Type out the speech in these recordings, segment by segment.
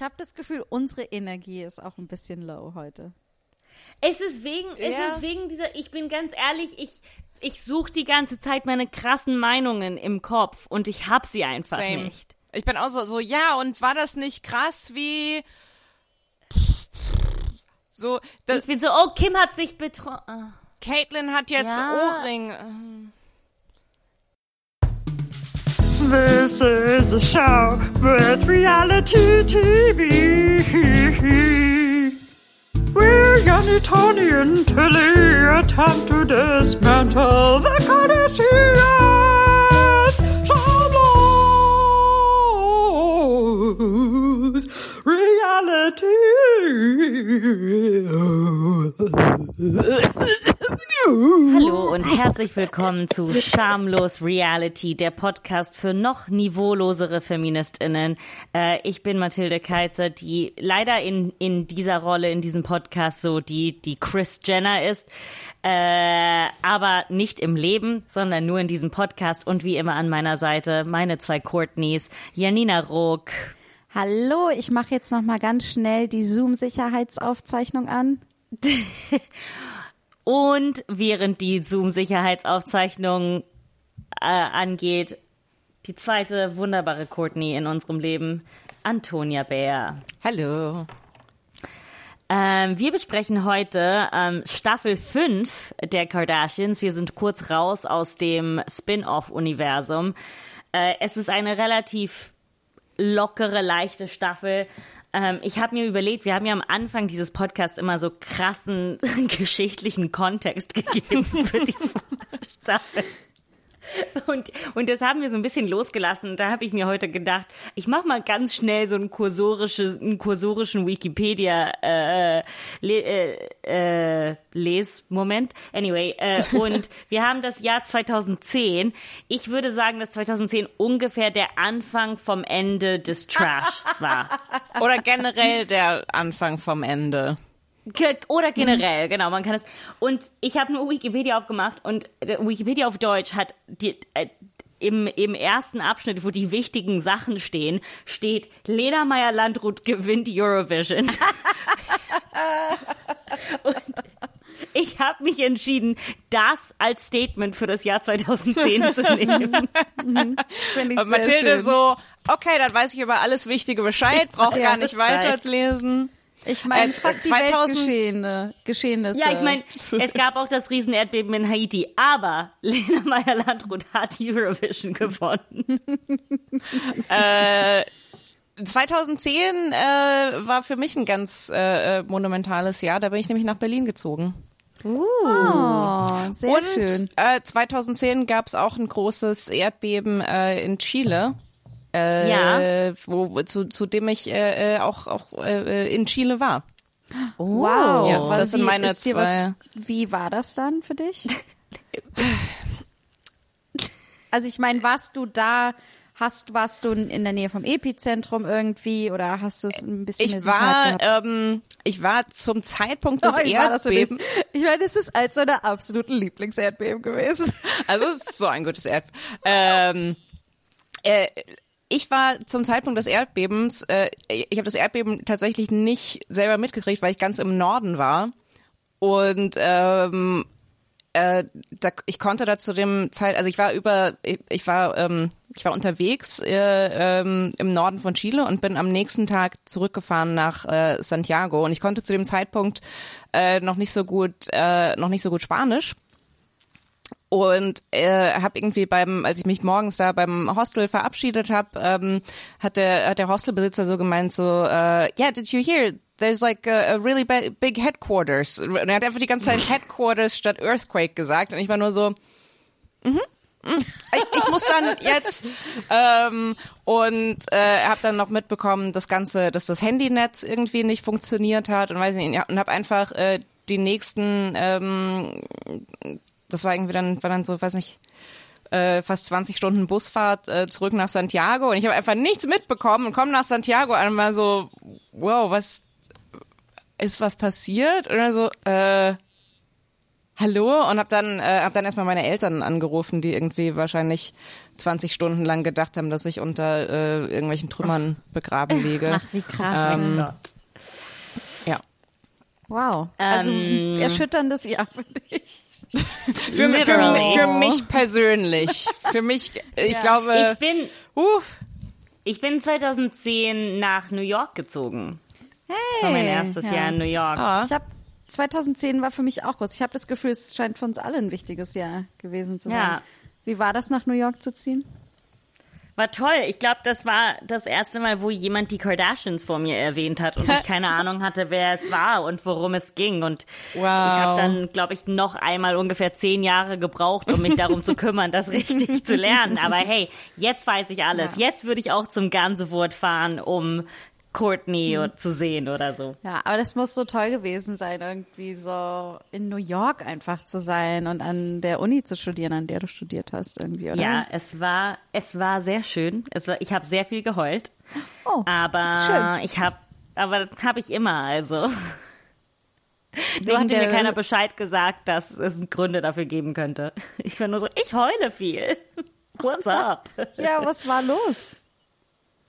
Ich habe das Gefühl, unsere Energie ist auch ein bisschen low heute. Es ist wegen, es Ja. ist wegen dieser, ich bin ganz ehrlich, ich, ich suche die ganze Zeit meine krassen Meinungen im Kopf und ich hab sie einfach Same. nicht. Ich bin auch so, so, ja, und war das nicht krass wie. So, das, Ich bin so, oh, Kim hat sich betroffen. Caitlin hat jetzt Ja. Ohrring. This is a show with reality TV. Tony, and Tilly attempt to dismantle the Kardashians. Shalos reality. Hallo und herzlich willkommen zu Schamlos Reality, der Podcast für noch niveaulosere FeministInnen. Äh, ich bin Mathilde Keizer, die leider in, in dieser Rolle, in diesem Podcast so die, die Chris Jenner ist. Äh, aber nicht im Leben, sondern nur in diesem Podcast und wie immer an meiner Seite meine zwei Courtneys, Janina Rook. Hallo, ich mache jetzt noch mal ganz schnell die Zoom-Sicherheitsaufzeichnung an. Und während die Zoom-Sicherheitsaufzeichnung äh, angeht, die zweite wunderbare Courtney in unserem Leben, Antonia Bär. Hallo. Ähm, wir besprechen heute ähm, Staffel 5 der Kardashians. Wir sind kurz raus aus dem Spin-off-Universum. Äh, es ist eine relativ lockere, leichte Staffel. Ähm, ich habe mir überlegt, wir haben ja am Anfang dieses Podcasts immer so krassen geschichtlichen Kontext gegeben für die Staffel. Und, und das haben wir so ein bisschen losgelassen. Und da habe ich mir heute gedacht, ich mache mal ganz schnell so einen, kursorische, einen kursorischen Wikipedia äh, le, äh, äh, Lesmoment. Anyway, äh, und wir haben das Jahr 2010. Ich würde sagen, dass 2010 ungefähr der Anfang vom Ende des Trashs war. Oder generell der Anfang vom Ende. Oder generell, genau, man kann es. Und ich habe nur Wikipedia aufgemacht und der Wikipedia auf Deutsch hat die, äh, im, im ersten Abschnitt, wo die wichtigen Sachen stehen, steht Lena Meyer-Landrut gewinnt Eurovision. und ich habe mich entschieden, das als Statement für das Jahr 2010 zu nehmen. Ich Und Mathilde schön. so, okay, dann weiß ich über alles Wichtige Bescheid, brauche Ja, gar nicht Bescheid. weiterzulesen. Ich meine, Äh, es hat die 2000 Weltgeschehene, Geschehnisse. Ja, ich meine, es gab auch das Riesenerdbeben in Haiti, aber Lena Meyer-Landrut hat Eurovision gewonnen. 2010 äh, war für mich ein ganz äh, äh, monumentales Jahr. Da bin ich nämlich nach Berlin gezogen. Oh, sehr Und schön. Äh, 2010 gab es auch ein großes Erdbeben äh, in Chile. Äh, Ja. wo, zu, zu dem ich äh, äh, auch, auch äh, in Chile war. Wow. Ja, Was- das sind wie meine ist dir zwei- Was, wie war das dann für dich? Also ich meine, warst du da, hast, warst du in der Nähe vom Epizentrum irgendwie oder hast du es ein bisschen Ich war, gehabt? ähm, ich war zum Zeitpunkt des Oh? Erdbebens. Ich meine, es ist als so eine absoluten Lieblingserdbeben gewesen. Also es ist so ein gutes Erdbeben. Ähm, äh, ich war zum Zeitpunkt des Erdbebens, äh, ich habe das Erdbeben tatsächlich nicht selber mitgekriegt, weil ich ganz im Norden war. Und ähm, äh, da, ich konnte da zu dem Zeit, also ich war über, ich, ich war, ähm, ich war unterwegs äh, ähm, im Norden von Chile und bin am nächsten Tag zurückgefahren nach äh, Santiago und ich konnte zu dem Zeitpunkt äh, noch nicht so gut, äh, noch nicht so gut Spanisch und äh, habe irgendwie beim, als ich mich morgens da beim Hostel verabschiedet habe, ähm, hat der hat der Hostelbesitzer so gemeint so, äh, yeah, did you hear? There's like a, a really big headquarters. Und er hat einfach die ganze Zeit Headquarters statt Earthquake gesagt. Und ich war nur so, mhm. mhm. Ich, ich muss dann jetzt ähm, und äh, habe dann noch mitbekommen, das ganze, dass das Handynetz irgendwie nicht funktioniert hat und weiß nicht und habe einfach äh, die nächsten ähm, das war irgendwie dann, war dann so, weiß nicht, äh, fast 20 Stunden Busfahrt äh, zurück nach Santiago und ich habe einfach nichts mitbekommen und komme nach Santiago an und war so, wow, was ist was passiert? Und dann so, äh, hallo? Und habe dann, äh, hab dann erstmal meine Eltern angerufen, die irgendwie wahrscheinlich 20 Stunden lang gedacht haben, dass ich unter äh, irgendwelchen Trümmern begraben liege. Ach, wie krass. Ähm, Gott. ja. wow. Also Ähm. erschütterndes Jahr für dich. Für, für, für mich persönlich. Für mich, ich Ich glaube, bin, uff, ich bin 2010 nach New York gezogen. Hey. Das war mein erstes ja. Jahr in New York. ah, Ich habe 2010 war für mich auch groß. Ich habe das Gefühl, es scheint für uns alle ein wichtiges Jahr gewesen zu sein. Ja. Wie war das, nach New York zu ziehen? War toll. Ich glaube, das war das erste Mal, wo jemand die Kardashians vor mir erwähnt hat und ich keine Ahnung hatte, wer es war und worum es ging. Und Wow. ich habe dann, glaube ich, noch einmal ungefähr zehn Jahre gebraucht, um mich darum zu kümmern, das richtig zu lernen. Aber hey, jetzt weiß ich alles. Jetzt würde ich auch zum Gansewurt fahren, um Courtney zu sehen oder so. Ja, aber das muss so toll gewesen sein, irgendwie so in New York einfach zu sein und an der Uni zu studieren, an der du studiert hast, irgendwie, oder? Ja, es war, es war sehr schön. Es war, ich habe sehr viel geheult. Oh, Aber schön. ich habe, aber das habe ich immer, also. Nur Wegen hatte mir keiner Bescheid gesagt, dass es Gründe dafür geben könnte. Ich war nur so, ich heule viel. What's up? Ja, was war los?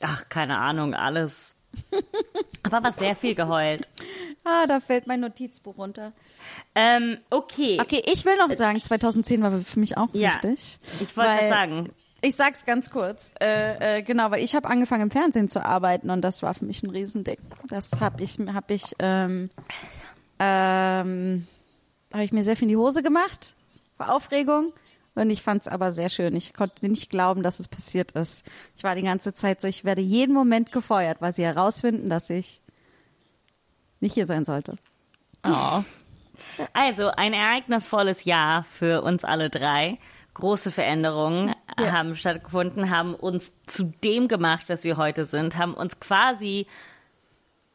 Ach, keine Ahnung, alles. Aber war sehr viel geheult. Ah, da fällt mein Notizbuch runter. Ähm, okay. Okay, ich will noch sagen, 2010 war für mich auch Ja, wichtig. Ich wollte sagen, Ich sag's ganz kurz. Äh, äh, genau, weil ich habe angefangen im Fernsehen zu arbeiten und das war für mich ein Riesending. Das habe ich, habe ich, ähm, ähm, habe ich mir sehr viel in die Hose gemacht vor Aufregung. Und ich fand's aber sehr schön. Ich konnte nicht glauben, dass es passiert ist. Ich war die ganze Zeit so, ich werde jeden Moment gefeuert, weil sie herausfinden, dass ich nicht hier sein sollte. oh. Also ein ereignisvolles Jahr für uns alle drei. Große Veränderungen Ja. haben stattgefunden, haben uns zu dem gemacht, was wir heute sind, haben uns quasi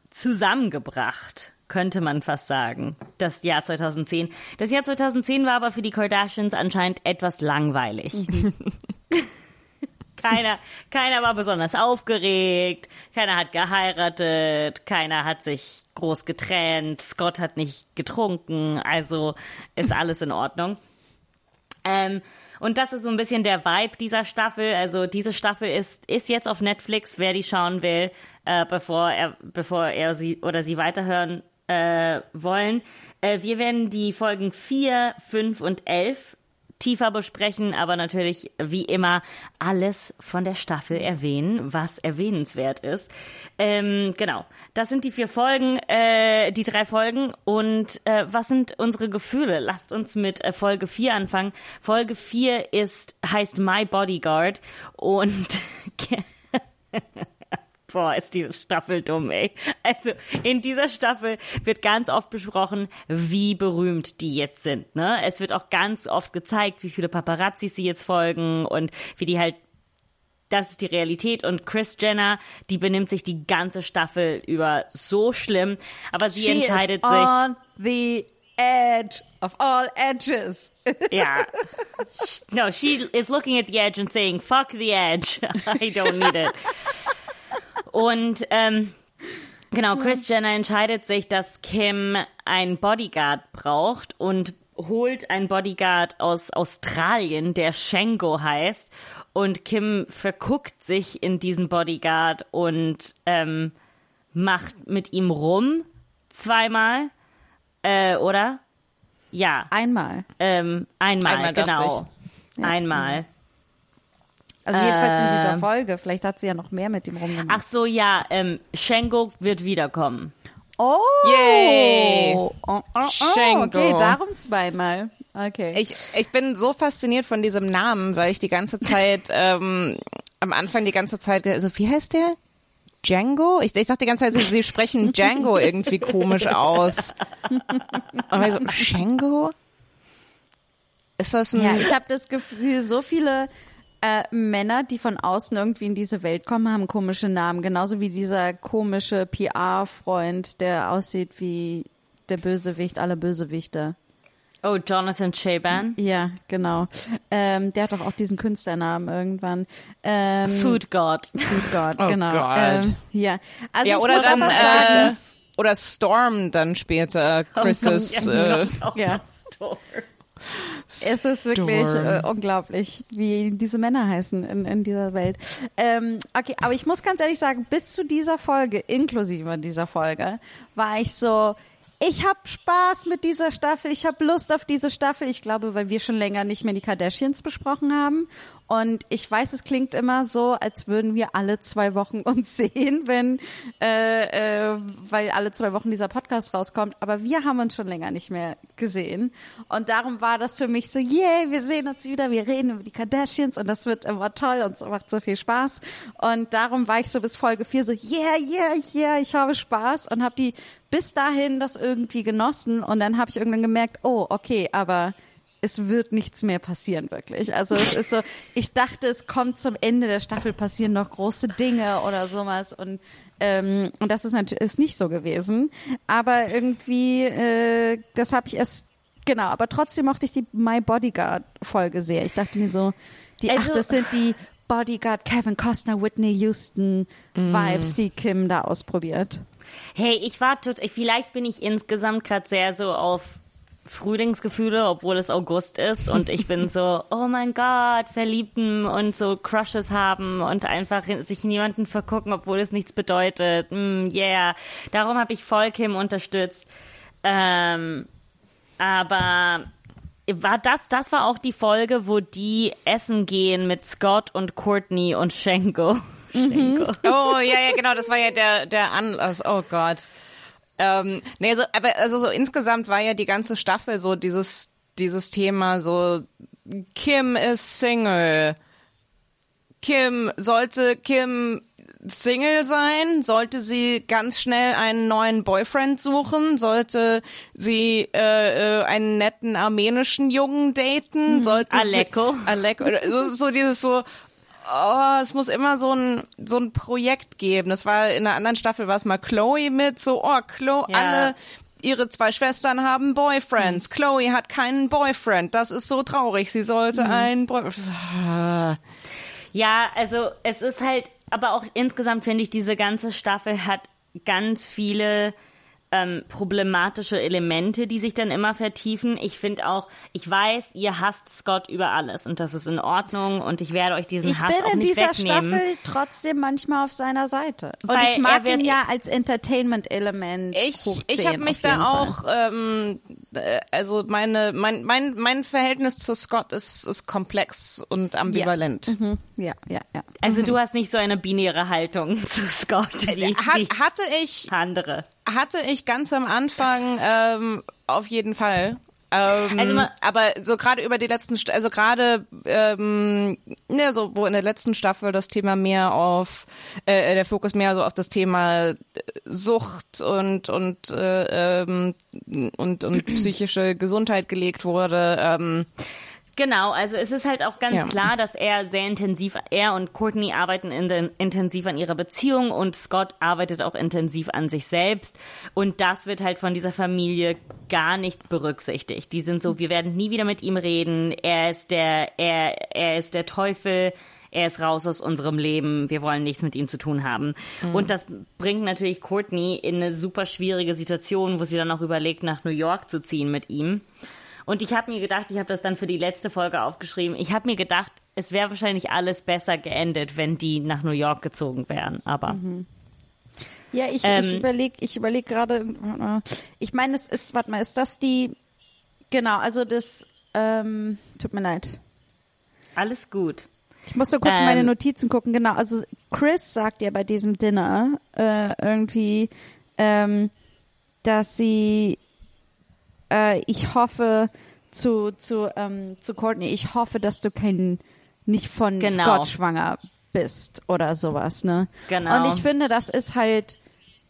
zusammengebracht, könnte man fast sagen. Das Jahr 2010. Das Jahr 2010 war aber für die Kardashians anscheinend etwas langweilig. Keiner, keiner war besonders aufgeregt, keiner hat geheiratet, keiner hat sich groß getrennt, Scott hat nicht getrunken, also ist alles in Ordnung. Ähm, und das ist so ein bisschen der Vibe dieser Staffel. Also diese Staffel ist, ist jetzt auf Netflix, wer die schauen will, äh, bevor er, bevor er sie oder sie weiterhören äh, wollen. Äh, wir werden die Folgen 4, 5 und 11 tiefer besprechen, aber natürlich wie immer alles von der Staffel erwähnen, was erwähnenswert ist. Ähm, genau, das sind die vier Folgen, äh, die drei Folgen und äh, was sind unsere Gefühle? Lasst uns mit äh, Folge 4 anfangen. Folge 4 ist heißt My Bodyguard und Boah, ist diese Staffel dumm, ey. Also, in dieser Staffel wird ganz oft besprochen, wie berühmt die jetzt sind, ne? Es wird auch ganz oft gezeigt, wie viele Paparazzis sie jetzt folgen und wie die halt das ist die Realität und Chris Jenner, die benimmt sich die ganze Staffel über so schlimm, aber sie She entscheidet is sich, on the edge of all edges. ja. No, she is looking at the edge and saying, fuck the edge. I don't need it. Und ähm, genau, Chris Jenner entscheidet sich, dass Kim einen Bodyguard braucht und holt einen Bodyguard aus Australien, der Shango heißt. Und Kim verguckt sich in diesen Bodyguard und ähm, macht mit ihm rum zweimal, äh, oder? Ja, Einmal. ähm, einmal, Einmal, genau. Einmal. Also jedenfalls in dieser Ähm. Folge. Vielleicht hat sie ja noch mehr mit ihm rumgemacht. Ach so, ja, ähm, Shango wird wiederkommen. Oh! Yay! Oh, oh, oh. Okay, darum zweimal. Okay. Ich, ich bin so fasziniert von diesem Namen, weil ich die ganze Zeit, ähm, am Anfang die ganze Zeit, ge- so, wie heißt der? Django? Ich, ich dachte die ganze Zeit, sie, sie sprechen Django irgendwie komisch aus. Und ich so, Shango? Ist das ein... ja, ich habe das Gefühl, so viele äh, Männer, die von außen irgendwie in diese Welt kommen, haben komische Namen. Genauso wie dieser komische PR-Freund, der aussieht wie der Bösewicht aller Bösewichte. Oh, Jonathan Shaban. Ja, genau. Ähm, der hat doch auch diesen Künstlernamen irgendwann. Ähm, Food God. Food God, Oh genau. Gott. Ähm, ja, also ja, ich oder muss dann, aber äh, oder Storm dann später, Chris' äh, Oh, Ja. Storm. Es ist wirklich äh, unglaublich, wie diese Männer heißen in, in dieser Welt. Ähm, okay, aber ich muss ganz ehrlich sagen, bis zu dieser Folge, inklusive dieser Folge, war ich so, ich habe Spaß mit dieser Staffel, ich habe Lust auf diese Staffel. Ich glaube, weil wir schon länger nicht mehr die Kardashians besprochen haben. Und ich weiß, es klingt immer so, als würden wir alle zwei Wochen uns sehen, wenn, äh, äh, weil alle zwei Wochen dieser Podcast rauskommt. Aber wir haben uns schon länger nicht mehr gesehen. Und darum war das für mich so, yay, wir sehen uns wieder, wir reden über die Kardashians und das wird immer toll und es macht so viel Spaß. Und darum war ich so bis Folge 4 so, yeah, yeah, yeah, ich habe Spaß und habe die bis dahin das irgendwie genossen. Und dann habe ich irgendwann gemerkt, oh, okay, aber es wird nichts mehr passieren, wirklich. Also es ist so, ich dachte, es kommt zum Ende der Staffel, passieren noch große Dinge oder sowas und ähm, und das ist natürlich ist nicht so gewesen. Aber irgendwie, äh, das habe ich erst, genau, aber trotzdem mochte ich die My Bodyguard-Folge sehr. Ich dachte mir so, die, Also- ach, das sind die Bodyguard, Kevin Costner, Whitney Houston Vibes, die Kim da ausprobiert. Hey, ich war total, vielleicht bin ich insgesamt gerade sehr so auf Frühlingsgefühle, obwohl es August ist und ich bin so, oh mein Gott, verliebten und so Crushes haben und einfach sich in jemanden vergucken, obwohl es nichts bedeutet. Mm, yeah. Darum habe ich voll Kim unterstützt. Ähm, aber war das, das war auch die Folge, wo die essen gehen mit Scott und Courtney und Shenko. Shenko. Oh, ja, ja, genau, das war ja der, der Anlass. Oh Gott. Ähm, nee, so, aber also so insgesamt war ja die ganze Staffel so dieses, dieses Thema so, Kim ist Single. Kim, sollte Kim Single sein? Sollte sie ganz schnell einen neuen Boyfriend suchen? Sollte sie äh, äh, einen netten armenischen Jungen daten? Sollte Aleko. Sie, Aleko. So, so dieses so, oh, es muss immer so ein, so ein Projekt geben. Das war in einer anderen Staffel war es mal Chloe mit, so, oh, Chloe, Ja. alle ihre zwei Schwestern haben Boyfriends. Chloe hat keinen Boyfriend. Das ist so traurig. Sie sollte einen Boyfriend. Ah. Ja, also es ist halt, aber auch insgesamt finde ich, diese ganze Staffel hat ganz viele ähm, problematische Elemente, die sich dann immer vertiefen. Ich finde auch, ich weiß, ihr hasst Scott über alles und das ist in Ordnung und ich werde euch diesen Ich Hass bin auch in nicht dieser wegnehmen. Staffel trotzdem manchmal auf seiner Seite. Und Weil ich mag er wird- ihn ja als Entertainment-Element. Ich, ich 10 habe mich da Fall. auch, ähm, äh, also meine, mein, mein, mein Verhältnis zu Scott ist, ist komplex und ambivalent. Mhm. Ja, ja, ja. Also du hast nicht so eine binäre Haltung zu Scott wie, Äh, Hat, wie hatte ich, andere. hatte ich ganz am Anfang ähm, auf jeden Fall. Ähm, Also aber so gerade über die letzten, also gerade ähm, ne, so wo in der letzten Staffel das Thema mehr auf äh, der Fokus mehr so auf das Thema äh, Sucht und und äh, ähm, und und psychische Gesundheit gelegt wurde. Ähm, Genau, also es ist halt auch ganz Ja. klar, dass er sehr intensiv, er und Courtney arbeiten in den, intensiv an ihrer Beziehung und Scott arbeitet auch intensiv an sich selbst. Und das wird halt von dieser Familie gar nicht berücksichtigt. Die sind so, wir werden nie wieder mit ihm reden. Er ist der, er, er ist der Teufel. Er ist raus aus unserem Leben. Wir wollen nichts mit ihm zu tun haben. Und das bringt natürlich Courtney in eine super schwierige Situation, wo sie dann auch überlegt, nach New York zu ziehen mit ihm. Und ich habe mir gedacht, ich habe das dann für die letzte Folge aufgeschrieben. Ich habe mir gedacht, es wäre wahrscheinlich alles besser geendet, wenn die nach New York gezogen wären. Aber Ja, ich, Ähm, ich überlege ich überleg gerade, äh, ich meine, es ist, warte mal, ist das die, genau, also das, ähm, tut mir leid. alles gut. Ich muss nur kurz in meine Ähm, Notizen gucken, genau, also Chris sagt ja bei diesem Dinner äh, irgendwie, ähm, dass sie, äh, ich hoffe, zu, zu, ähm, zu Courtney, ich hoffe, dass du kein, nicht von Genau. Scott schwanger bist oder sowas, ne? Genau. Und ich finde, das ist halt,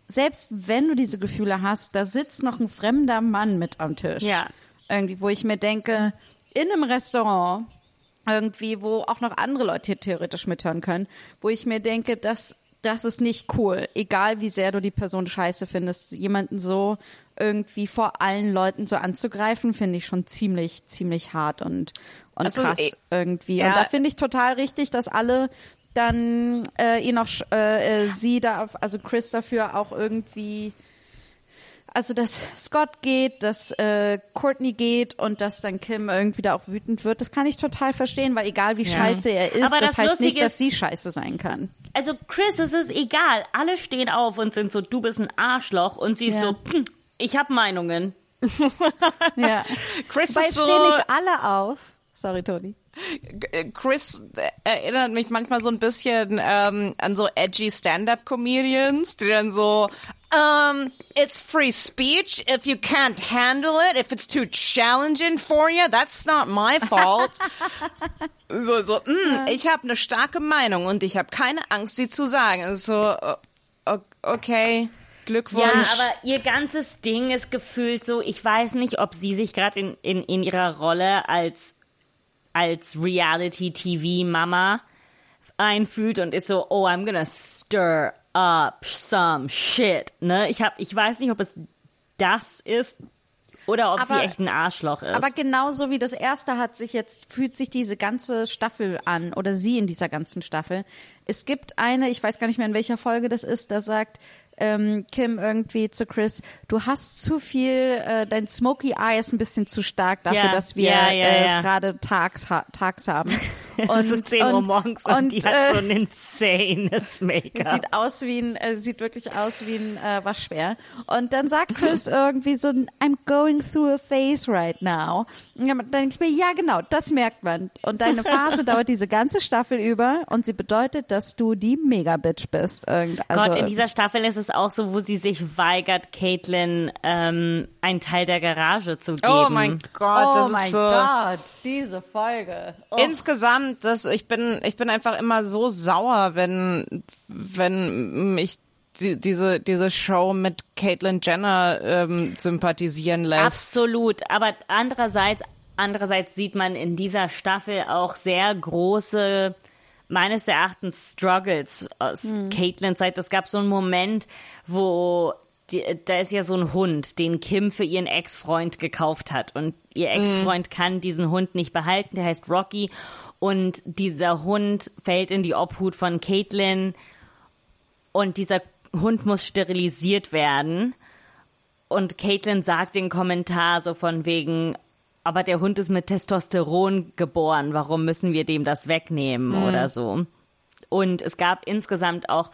selbst wenn du diese Gefühle hast, da sitzt noch ein fremder Mann mit am Tisch. Ja. Irgendwie, wo ich mir denke, in einem Restaurant, irgendwie, wo auch noch andere Leute theoretisch mithören können, wo ich mir denke, das, das ist nicht cool. Egal wie sehr du die Person scheiße findest, jemanden so irgendwie vor allen Leuten so anzugreifen, finde ich schon ziemlich, ziemlich hart und, und Also, krass eh, irgendwie. ja. Und da finde ich total richtig, dass alle dann äh, ihn noch, sch- äh, äh, sie da, also Chris dafür auch irgendwie also dass Scott geht, dass äh, Courtney geht und dass dann Kim irgendwie da auch wütend wird, das kann ich total verstehen, weil egal wie scheiße er ist, Aber das, das heißt nicht, Lustige dass sie scheiße sein kann. Also Chris, es ist egal. Alle stehen auf und sind so, du bist ein Arschloch. Und sie ist Ja. so, ich habe Meinungen. Ja. Chris Weil ist so, stehen nicht alle auf. Sorry, Toni. Chris erinnert mich manchmal so ein bisschen ähm, an so edgy Stand-up-Comedians, die dann so, um, it's free speech. If you can't handle it, if it's too challenging for you, that's not my fault. so, so, mm, ich habe eine starke Meinung und ich habe keine Angst, sie zu sagen. Es ist So, o- o- okay, Glückwunsch. Ja, aber ihr ganzes Ding ist gefühlt so, ich weiß nicht, ob sie sich gerade in, in, in ihrer Rolle als, als Reality-TV-Mama einfühlt und ist so, oh, I'm gonna stir up some shit. Ne? Ich, hab, ich weiß nicht, ob es das ist oder ob Aber- sie echt ein Arschloch ist. Aber genauso wie das erste hat sich jetzt, fühlt sich diese ganze Staffel an oder sie in dieser ganzen Staffel. Es gibt eine, ich weiß gar nicht mehr in welcher Folge das ist, da sagt ähm, Kim irgendwie zu Chris, du hast zu viel, äh, dein Smoky Eye ist ein bisschen zu stark dafür, Ja, dass wir ja, ja, äh, es gerade tags, ha tags haben. es ist so 10 Uhr morgens und, und, die hat äh, so ein insanes Make-up. Sieht aus wie ein, äh, sieht wirklich aus wie ein äh, Waschbär. Und dann sagt Chris irgendwie so, I'm going through a phase right now. Und dann denke ich mir, ja genau, das merkt man. Und deine Phase dauert diese ganze Staffel über und sie bedeutet, dass du die Mega-Bitch bist. Irgend, also, Gott, in dieser Staffel ist es auch so, wo sie sich weigert, Caitlin ähm, einen Teil der Garage zu geben. Oh mein Gott, das oh mein ist so. Gott, diese Folge. Oh. Insgesamt, das, ich bin, ich bin einfach immer so sauer, wenn, wenn mich die, diese, diese Show mit Caitlyn Jenner ähm, sympathisieren lässt. Absolut. Aber andererseits, andererseits sieht man in dieser Staffel auch sehr große, meines Erachtens, Struggles aus Caitlins Zeit. Es gab so einen Moment, wo die, da ist ja so ein Hund, den Kim für ihren Ex-Freund gekauft hat. Und ihr Ex-Freund kann diesen Hund nicht behalten, der heißt Rocky. Und dieser Hund fällt in die Obhut von Caitlin. Und dieser Hund muss sterilisiert werden. Und Caitlin sagt den Kommentar so von wegen, aber der Hund ist mit Testosteron geboren, warum müssen wir dem das wegnehmen oder so. Und es gab insgesamt auch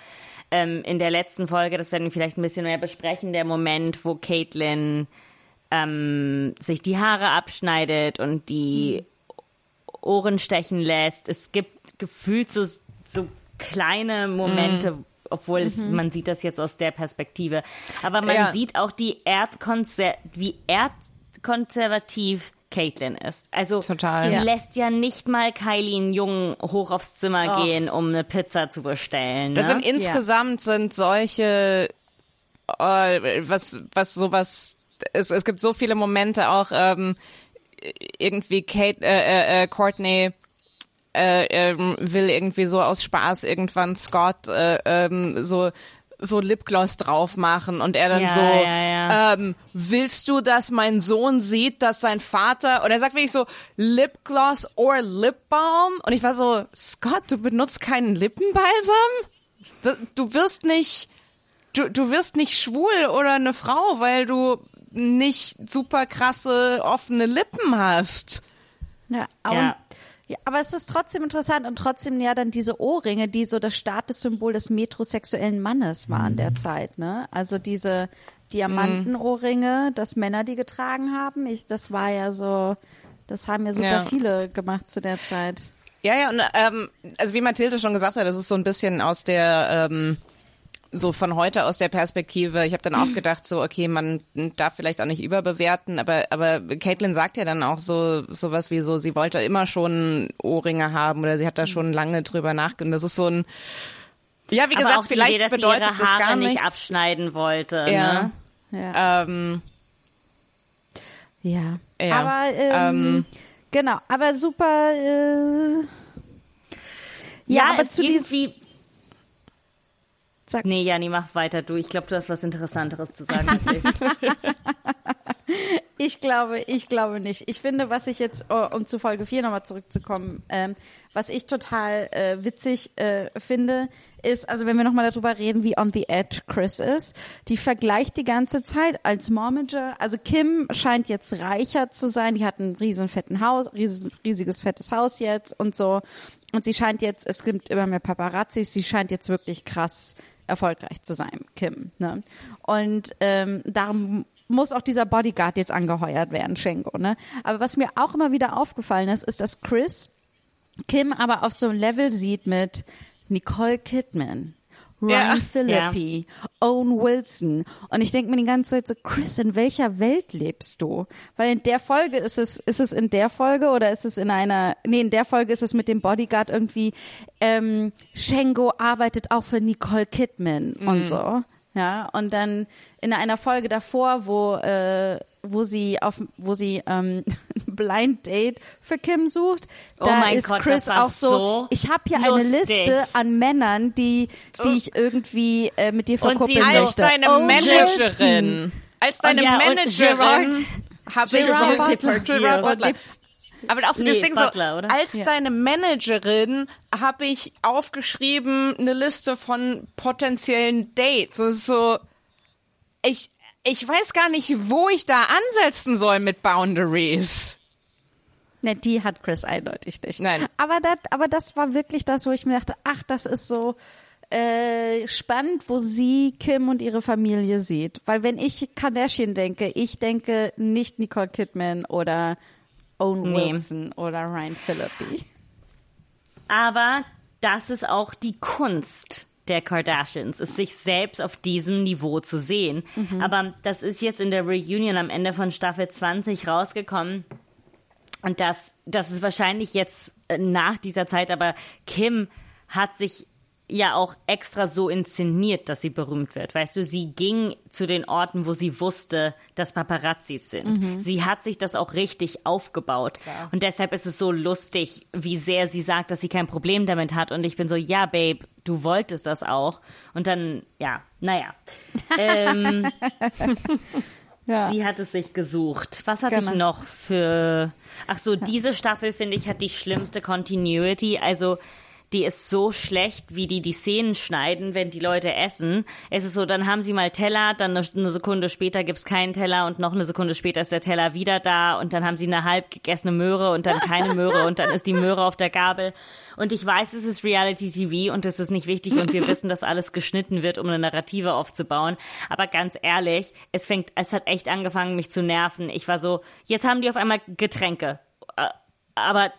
ähm, in der letzten Folge, das werden wir vielleicht ein bisschen mehr besprechen, der Moment, wo Caitlin ähm, sich die Haare abschneidet und die Ohren stechen lässt. Es gibt gefühlt so, so kleine Momente, obwohl es, man sieht das jetzt aus der Perspektive. Aber man Ja. sieht auch die Erzkonzer wie erzkonservativ Caitlin ist. Also Total. die Ja. lässt ja nicht mal Kylie einen Jungen hoch aufs Zimmer Och. gehen, um eine Pizza zu bestellen. Das ne? sind insgesamt sind solche, äh, was, was sowas, es, es gibt so viele Momente auch, ähm, irgendwie Kate, äh, äh, äh, Courtney, äh, ähm, will irgendwie so aus Spaß irgendwann Scott äh, ähm, so so Lipgloss drauf machen und er dann Ja, so ja, ja. Ähm, willst du, dass mein Sohn sieht, dass sein Vater und er sagt wirklich so Lipgloss or Lip Balm und ich war so Scott, du benutzt keinen Lippenbalsam? Du, du wirst nicht du, du wirst nicht schwul oder eine Frau, weil du nicht super krasse offene Lippen hast. Ja, aber, Ja. ja, aber es ist trotzdem interessant und trotzdem ja dann diese Ohrringe, die so das Statussymbol des metrosexuellen Mannes waren der Zeit, ne? Also diese Diamantenohrringe, dass Männer die getragen haben, ich, das war ja so, das haben ja super Ja. viele gemacht zu der Zeit. Ja, ja, und ähm, also wie Mathilde schon gesagt hat, das ist so ein bisschen aus der ähm, so von heute aus der Perspektive. Ich habe dann auch gedacht, so okay, man darf vielleicht auch nicht überbewerten, aber aber Caitlin sagt ja dann auch so sowas wie so, sie wollte immer schon Ohrringe haben oder sie hat da schon lange drüber nachgedacht. Das ist so ein ja, wie Aber gesagt, vielleicht Idee, dass sie bedeutet das gar nicht nichts. abschneiden wollte. Ja. Ne? Ja. Ähm, Ja. Ja, Aber ähm, ähm, genau, aber super äh, ja, aber es zu diesem Sag- Nee, Jani, mach weiter du. Ich glaube, du hast was Interessanteres zu sagen. Ich glaube, ich glaube nicht. Ich finde, was ich jetzt, oh, um zu Folge 4 nochmal zurückzukommen, ähm, was ich total äh, witzig äh, finde, ist, also wenn wir nochmal darüber reden, wie on the edge Chris ist, die vergleicht die ganze Zeit als Momager. Also Kim scheint jetzt reicher zu sein, die hat ein riesen fetten Haus, riesen, riesiges fettes Haus jetzt und so. Und sie scheint jetzt, es gibt immer mehr Paparazzis, sie scheint jetzt wirklich krass erfolgreich zu sein, Kim. Ne? Und ähm, darum muss auch dieser Bodyguard jetzt angeheuert werden, Schenko. Ne? Aber was mir auch immer wieder aufgefallen ist, ist, dass Chris Kim aber auf so einem Level sieht mit Nicole Kidman. Ryan Ja. Philippi, Owen Wilson. Und ich denke mir die ganze Zeit so, Chris, in welcher Welt lebst du? Weil in der Folge ist es, ist es in der Folge oder ist es in einer, nee, in der Folge ist es mit dem Bodyguard irgendwie, ähm, Shengo arbeitet auch für Nicole Kidman und so. Ja, und dann in einer Folge davor, wo, äh, wo sie auf, wo sie ähm, Blind Date für Kim sucht, Oh da mein ist Gott, Chris das war auch so, so ich habe hier eine lustig. Liste an Männern, die, die ich irgendwie äh, mit dir verkuppeln sie so- Als möchte. deine Wilson. Managerin. Als deine Und ja, Managerin habe ich Gerard Butler. Gerard Butler. Aber auch so Nee, das Ding Butler, so, oder? als Ja. deine Managerin habe ich aufgeschrieben eine Liste von potenziellen Dates. Das ist so, ich, ich weiß gar nicht, wo ich da ansetzen soll mit Boundaries. Ne, die hat Chris eindeutig nicht. Nein. Aber das, aber das war wirklich das, wo ich mir dachte, ach, das ist so äh, spannend, wo sie Kim und ihre Familie sieht. Weil wenn ich Kardashian denke, ich denke nicht Nicole Kidman oder Owen Nee. Wilson oder Ryan Philippi. Aber das ist auch die Kunst der Kardashians, ist sich selbst auf diesem Niveau zu sehen. Aber das ist jetzt in der Reunion am Ende von Staffel 20 rausgekommen. Und das, das ist wahrscheinlich jetzt äh, nach dieser Zeit, aber Kim hat sich ja auch extra so inszeniert, dass sie berühmt wird. Weißt du, sie ging zu den Orten, wo sie wusste, dass Paparazzis sind. Sie hat sich das auch richtig aufgebaut. Und deshalb ist es so lustig, wie sehr sie sagt, dass sie kein Problem damit hat. Und ich bin so, ja, Babe, du wolltest das auch. Und dann, ja, naja. ähm, Ja. Sie hat es sich gesucht. Was hatte Genau. ich noch für. Ach so, diese Staffel finde ich hat die schlimmste Continuity. Also die ist so schlecht, wie die die Szenen schneiden, wenn die Leute essen. Es ist so, dann haben sie mal Teller, dann eine, Sekunde später gibt's keinen Teller und noch eine Sekunde später ist der Teller wieder da und dann haben sie eine halb gegessene Möhre und dann keine Möhre und dann ist die Möhre auf der Gabel. Und ich weiß, es ist Reality TV und es ist nicht wichtig und wir wissen, dass alles geschnitten wird, um eine Narrative aufzubauen. Aber ganz ehrlich, es fängt, es hat echt angefangen, mich zu nerven. Ich war so, jetzt haben die auf einmal Getränke. Äh, Aber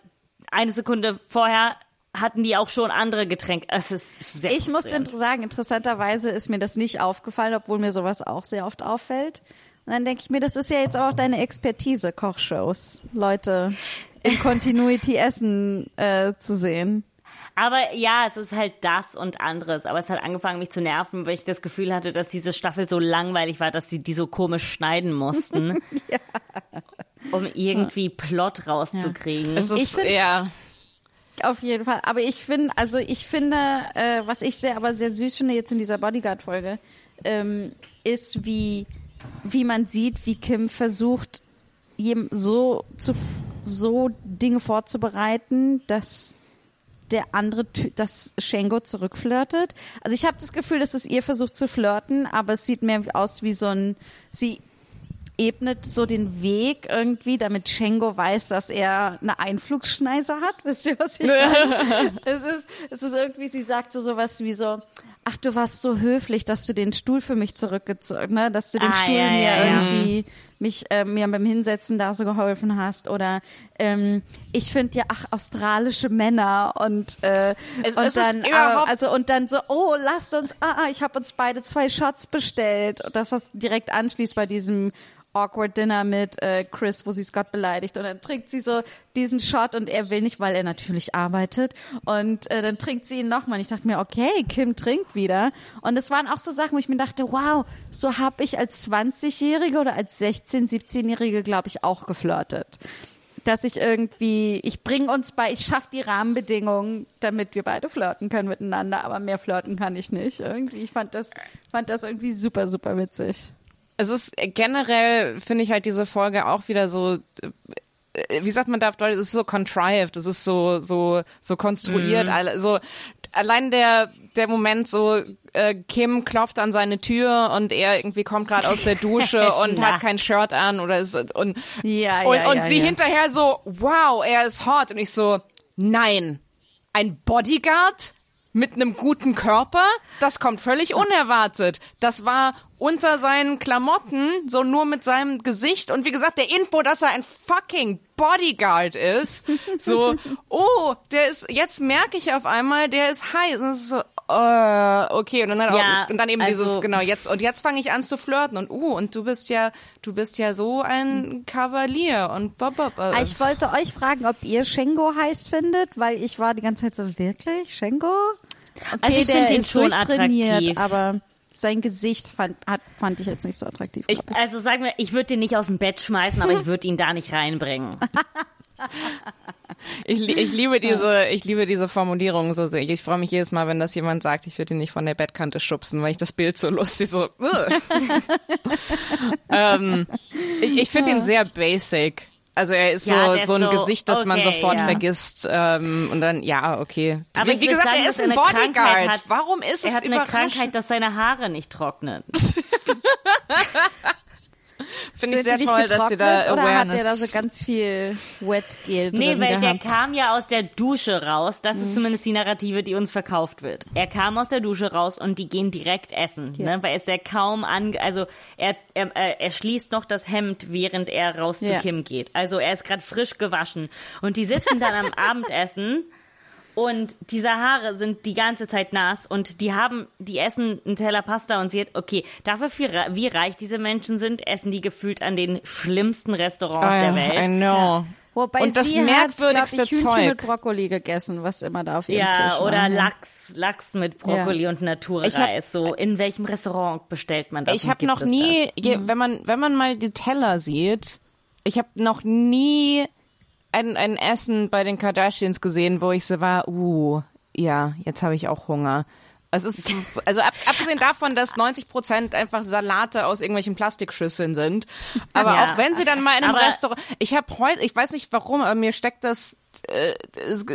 eine Sekunde vorher hatten die auch schon andere Getränke. Es ist sehr Ich muss sagen, interessanterweise ist mir das nicht aufgefallen, obwohl mir sowas auch sehr oft auffällt. Und dann denke ich mir, das ist ja jetzt auch deine Expertise, Kochshows, Leute in Continuity essen äh, zu sehen. Aber ja, es ist halt das und anderes. Aber es hat angefangen, mich zu nerven, weil ich das Gefühl hatte, dass diese Staffel so langweilig war, dass sie die so komisch schneiden mussten. Um irgendwie Plot rauszukriegen. Es ist Ich find- ja. Auf jeden Fall. Aber ich finde, also ich finde, äh, was ich sehr, aber sehr süß finde jetzt in dieser Bodyguard-Folge, ähm, ist, wie, wie man sieht, wie Kim versucht, so zu, so Dinge vorzubereiten, dass der andere, dass Shengo zurückflirtet. Also ich habe das Gefühl, dass es ihr versucht zu flirten, aber es sieht mehr aus wie so ein, sie ebnet so den Weg irgendwie, damit Shengo weiß, dass er eine Einflugschneise hat. Wisst ihr, was ich meine? es, ist, es ist irgendwie, sie sagte sowas wie so, ach, du warst so höflich, dass du den Stuhl für mich zurückgezogen, ne? dass du den Ah, Stuhl ja, mir ja, ja. irgendwie, mich äh, mir beim Hinsetzen da so geholfen hast. Oder ähm, ich finde ja, ach, australische Männer und, äh, Es- und es ist dann, äh, also und dann so, oh, lasst uns, ah, ah, ich habe uns beide zwei Shots bestellt. Und das, was direkt anschließt bei diesem Awkward Dinner mit äh, Chris, wo sie Scott beleidigt. Und dann trinkt sie so diesen Shot und er will nicht, weil er natürlich arbeitet. Und äh, dann trinkt sie ihn nochmal. Ich dachte mir, okay, Kim trinkt wieder. Und es waren auch so Sachen, wo ich mir dachte, wow, so habe ich als 20-Jährige oder als 16-, 17-Jährige, glaube ich, auch geflirtet. Dass ich irgendwie, ich bringe uns bei, ich schaffe die Rahmenbedingungen, damit wir beide flirten können miteinander, aber mehr flirten kann ich nicht. Irgendwie, ich fand das, fand das irgendwie super, super witzig. Es ist generell, finde ich halt diese Folge auch wieder so, äh, wie sagt man da auf Deutsch, es ist so contrived, es ist so, so, so konstruiert, alle- so, allein der, der Moment so, äh, Kim klopft an seine Tür und er irgendwie kommt gerade aus der Dusche und hat kein Shirt an oder ist, und, Ja, und, ja, und ja, sie ja. hinterher so, wow, er ist hot. Und ich so, nein, ein Bodyguard mit einem guten Körper, das kommt völlig unerwartet. Das war unter seinen Klamotten, so nur mit seinem Gesicht und wie gesagt, der Info, dass er ein fucking Bodyguard ist, so, oh, der ist, jetzt merke ich auf einmal, der ist heiß. Und es ist so, äh, okay, und dann, Ja, auch, und dann eben also- dieses, genau, jetzt, und jetzt fange ich an zu flirten und, uh, und du bist ja, du bist ja so ein Kavalier und bob, bob, Ah, Ich wollte euch fragen, ob ihr Shengo heiß findet, weil ich war die ganze Zeit so, wirklich? Shengo? Okay, Also ich der find den ist schon durchtrainiert, attraktiv. aber sein Gesicht fand, hat, fand ich jetzt nicht so attraktiv. Ich- Also sagen wir, ich würde den nicht aus dem Bett schmeißen, aber ich würde ihn da nicht reinbringen. Ich, ich liebe diese, ich liebe diese Formulierung so sehr. Ich freue mich jedes Mal, wenn das jemand sagt, ich würde ihn nicht von der Bettkante schubsen, weil ich das Bild so lustig so. ähm, ich ich finde ihn sehr basic. Also er ist Ja, so, so ein so, Gesicht, das man okay, sofort ja. vergisst. Ähm, und dann, ja, okay. Aber wie wie gesagt, sagen, er ist er ein Bodyguard. hat. Warum ist Er es hat eine? Krankheit, dass seine Haare nicht trocknen. Finde ich sehr toll, dass sie da getrocknet oder hat Awareness... der da so ganz viel Wetgel drin Nee, weil der gehabt? kam ja aus der Dusche raus. Das Mhm. ist zumindest die Narrative, die uns verkauft wird. Er kam aus der Dusche raus und die gehen direkt essen, Ja. ne? weil es ja kaum an, also er, er, äh, er schließt noch das Hemd, während er raus zu Ja. Kim geht. Also er ist gerade frisch gewaschen und die sitzen dann am Abendessen und diese Haare sind die ganze Zeit nass und die haben, die essen einen Teller Pasta und sie hat, okay, dafür, wie re- wie reich diese Menschen sind, essen die gefühlt an den schlimmsten Restaurants Ah, der ja, Welt. I know. Wobei Und das sie hat, merkwürdigste ich, Hühnchen Zeug. mit Brokkoli gegessen, was immer da auf ihrem Ja, Tisch war. oder Lachs, Lachs mit Brokkoli Ja. und Ich hab- Naturreis. So, in welchem Restaurant bestellt man das? Ich habe noch nie, je, wenn man wenn man mal die Teller sieht, ich habe noch nie ein, ein Essen bei den Kardashians gesehen, wo ich so war, uh, ja, jetzt habe ich auch Hunger. Es ist, also ab, abgesehen davon, dass 90 Prozent einfach Salate aus irgendwelchen Plastikschüsseln sind. Aber Ja. auch wenn sie dann mal in einem Restaurant, ich habe heute, ich weiß nicht warum, aber mir steckt das äh,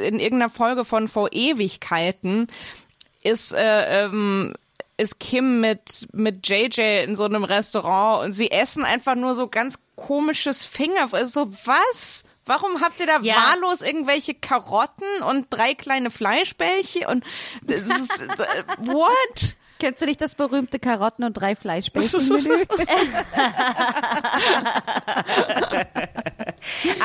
in irgendeiner Folge von vor Ewigkeiten ist äh, ähm, ist Kim mit mit JJ in so einem Restaurant und sie essen einfach nur so ganz komisches Finger. Also so was? Warum habt ihr da Ja. wahllos irgendwelche Karotten und drei kleine Fleischbällchen und das ist, äh, what? Kennst du nicht das berühmte Karotten- und drei Fleischbällchen-Menü?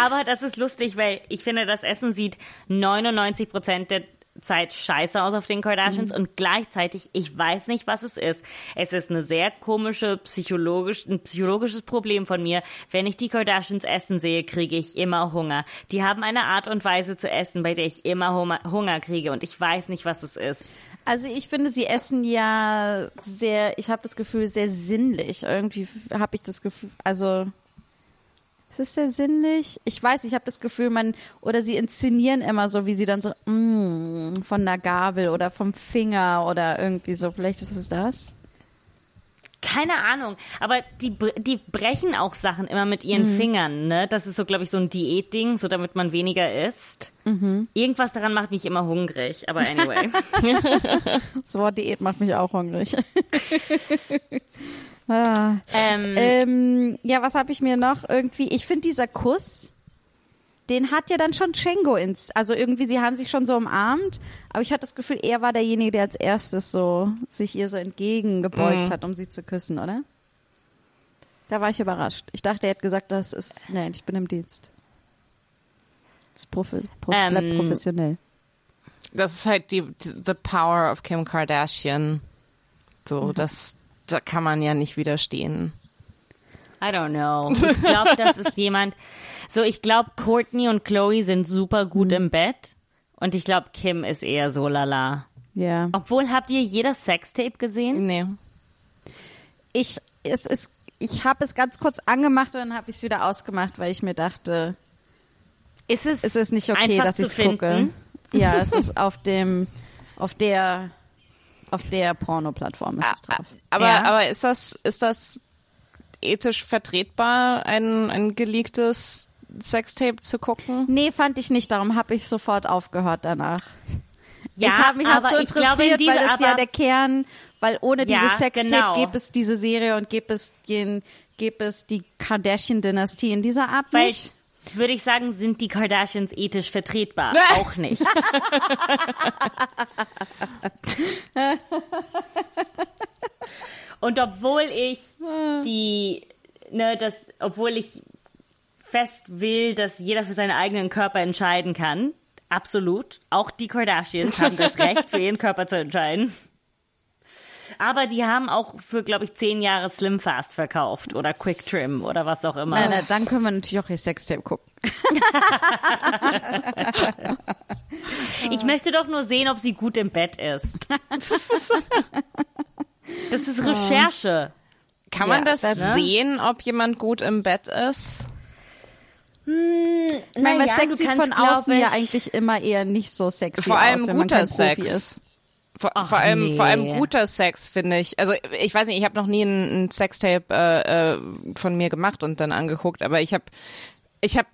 Aber das ist lustig, weil ich finde, das Essen sieht 99 Prozent der Zeit scheiße aus auf den Kardashians Mhm. und gleichzeitig, ich weiß nicht, was es ist. Es ist eine sehr komische psychologisch, ein psychologisches Problem von mir. Wenn ich die Kardashians essen sehe, kriege ich immer Hunger. Die haben eine Art und Weise zu essen, bei der ich immer Hunger, Hunger kriege und ich weiß nicht, was es ist. Also ich finde, sie essen ja sehr, ich habe das Gefühl, sehr sinnlich. Irgendwie habe ich das Gefühl, also ist es sehr sinnlich? Ich weiß, ich habe das Gefühl, man, oder sie inszenieren immer so, wie sie dann so, mm, von der Gabel oder vom Finger oder irgendwie so. Vielleicht ist es das. Keine Ahnung, aber die, die brechen auch Sachen immer mit ihren Mhm. Fingern, ne? Das ist so, glaube ich, so ein Diätding, so damit man weniger isst. Mhm. Irgendwas daran macht mich immer hungrig, aber anyway. Das Wort Diät macht mich auch hungrig. ah. ähm, Ähm, ja, was habe ich mir noch irgendwie? Ich finde dieser Kuss, den hat ja dann schon Chengo ins, also irgendwie sie haben sich schon so umarmt, aber ich hatte das Gefühl, er war derjenige, der als erstes so sich ihr so entgegengebeugt hat, um sie zu küssen, oder? Da war ich überrascht. Ich dachte, er hat gesagt, das ist, nein, ich bin im Dienst. Das ist profi prof Ähm, bleibt professionell. Das ist halt die the power of Kim Kardashian. So, Mhm. das da kann man ja nicht widerstehen. I don't know. Ich glaube, das ist jemand. So, ich glaube, Courtney und Chloe sind super gut Mhm. im Bett. Und ich glaube, Kim ist eher so lala. Ja. Obwohl, habt ihr jeder Sextape gesehen? Nee. Ich, es ist, ich habe es ganz kurz angemacht und dann habe ich es wieder ausgemacht, weil ich mir dachte, Ist es, es ist nicht okay, dass ich es gucke. Ja, es ist auf dem, auf der, auf der Porno-Plattform ist es drauf. Aber, Ja. aber ist das, ist das ethisch vertretbar, ein, ein geleaktes Sextape zu gucken? Nee, fand ich nicht. Darum habe ich sofort aufgehört danach. Ja, ich habe mich halt aber so interessiert, in diese, weil das ja der Kern, weil ohne Ja, dieses Sextape genau. gäbe es diese Serie und gäbe es, den, gäbe es die Kardashian-Dynastie in dieser Art Weil, nicht. Würde ich sagen, sind die Kardashians ethisch vertretbar. Auch nicht. Und obwohl ich die, ne, das, obwohl ich fest will, dass jeder für seinen eigenen Körper entscheiden kann, absolut, auch die Kardashians haben das Recht, für ihren Körper zu entscheiden. Aber die haben auch für, glaube ich, zehn Jahre Slim Fast verkauft oder Quick Trim oder was auch immer. Nein, nein, dann können wir natürlich auch ihr Sextape gucken. Ich möchte doch nur sehen, ob sie gut im Bett ist. Das ist Recherche. Kann man Ja, das das- sehen, ob jemand gut im Bett ist? Ich meine, weil Naja, Sex sieht von außen glaub ja ich- eigentlich immer eher nicht so sexy Vor allem aus, wenn man guter kein Sex. Profi ist. Vor, Ach, vor allem, nee. vor allem guter Sex finde ich. Also ich weiß nicht, ich habe noch nie ein, ein Sextape äh, äh, von mir gemacht und dann angeguckt, aber ich habe, ich habe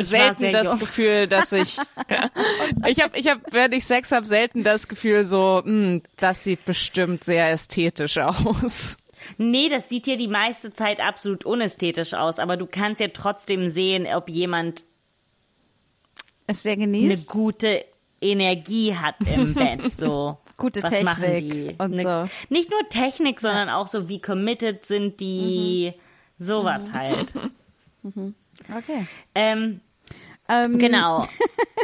selten das jung. Gefühl, dass ich, ich habe, ich habe, wenn ich Sex habe, selten das Gefühl so, hm, das sieht bestimmt sehr ästhetisch aus. Nee, das sieht hier die meiste Zeit absolut unästhetisch aus, aber du kannst ja trotzdem sehen, ob jemand Es sehr eine genießt. gute Energie hat im Bett. So. Gute Was Technik machen die? und Ne- so. Nicht nur Technik, sondern auch so, wie committed sind die, Mhm. sowas halt. Okay. Ähm, Ähm, genau.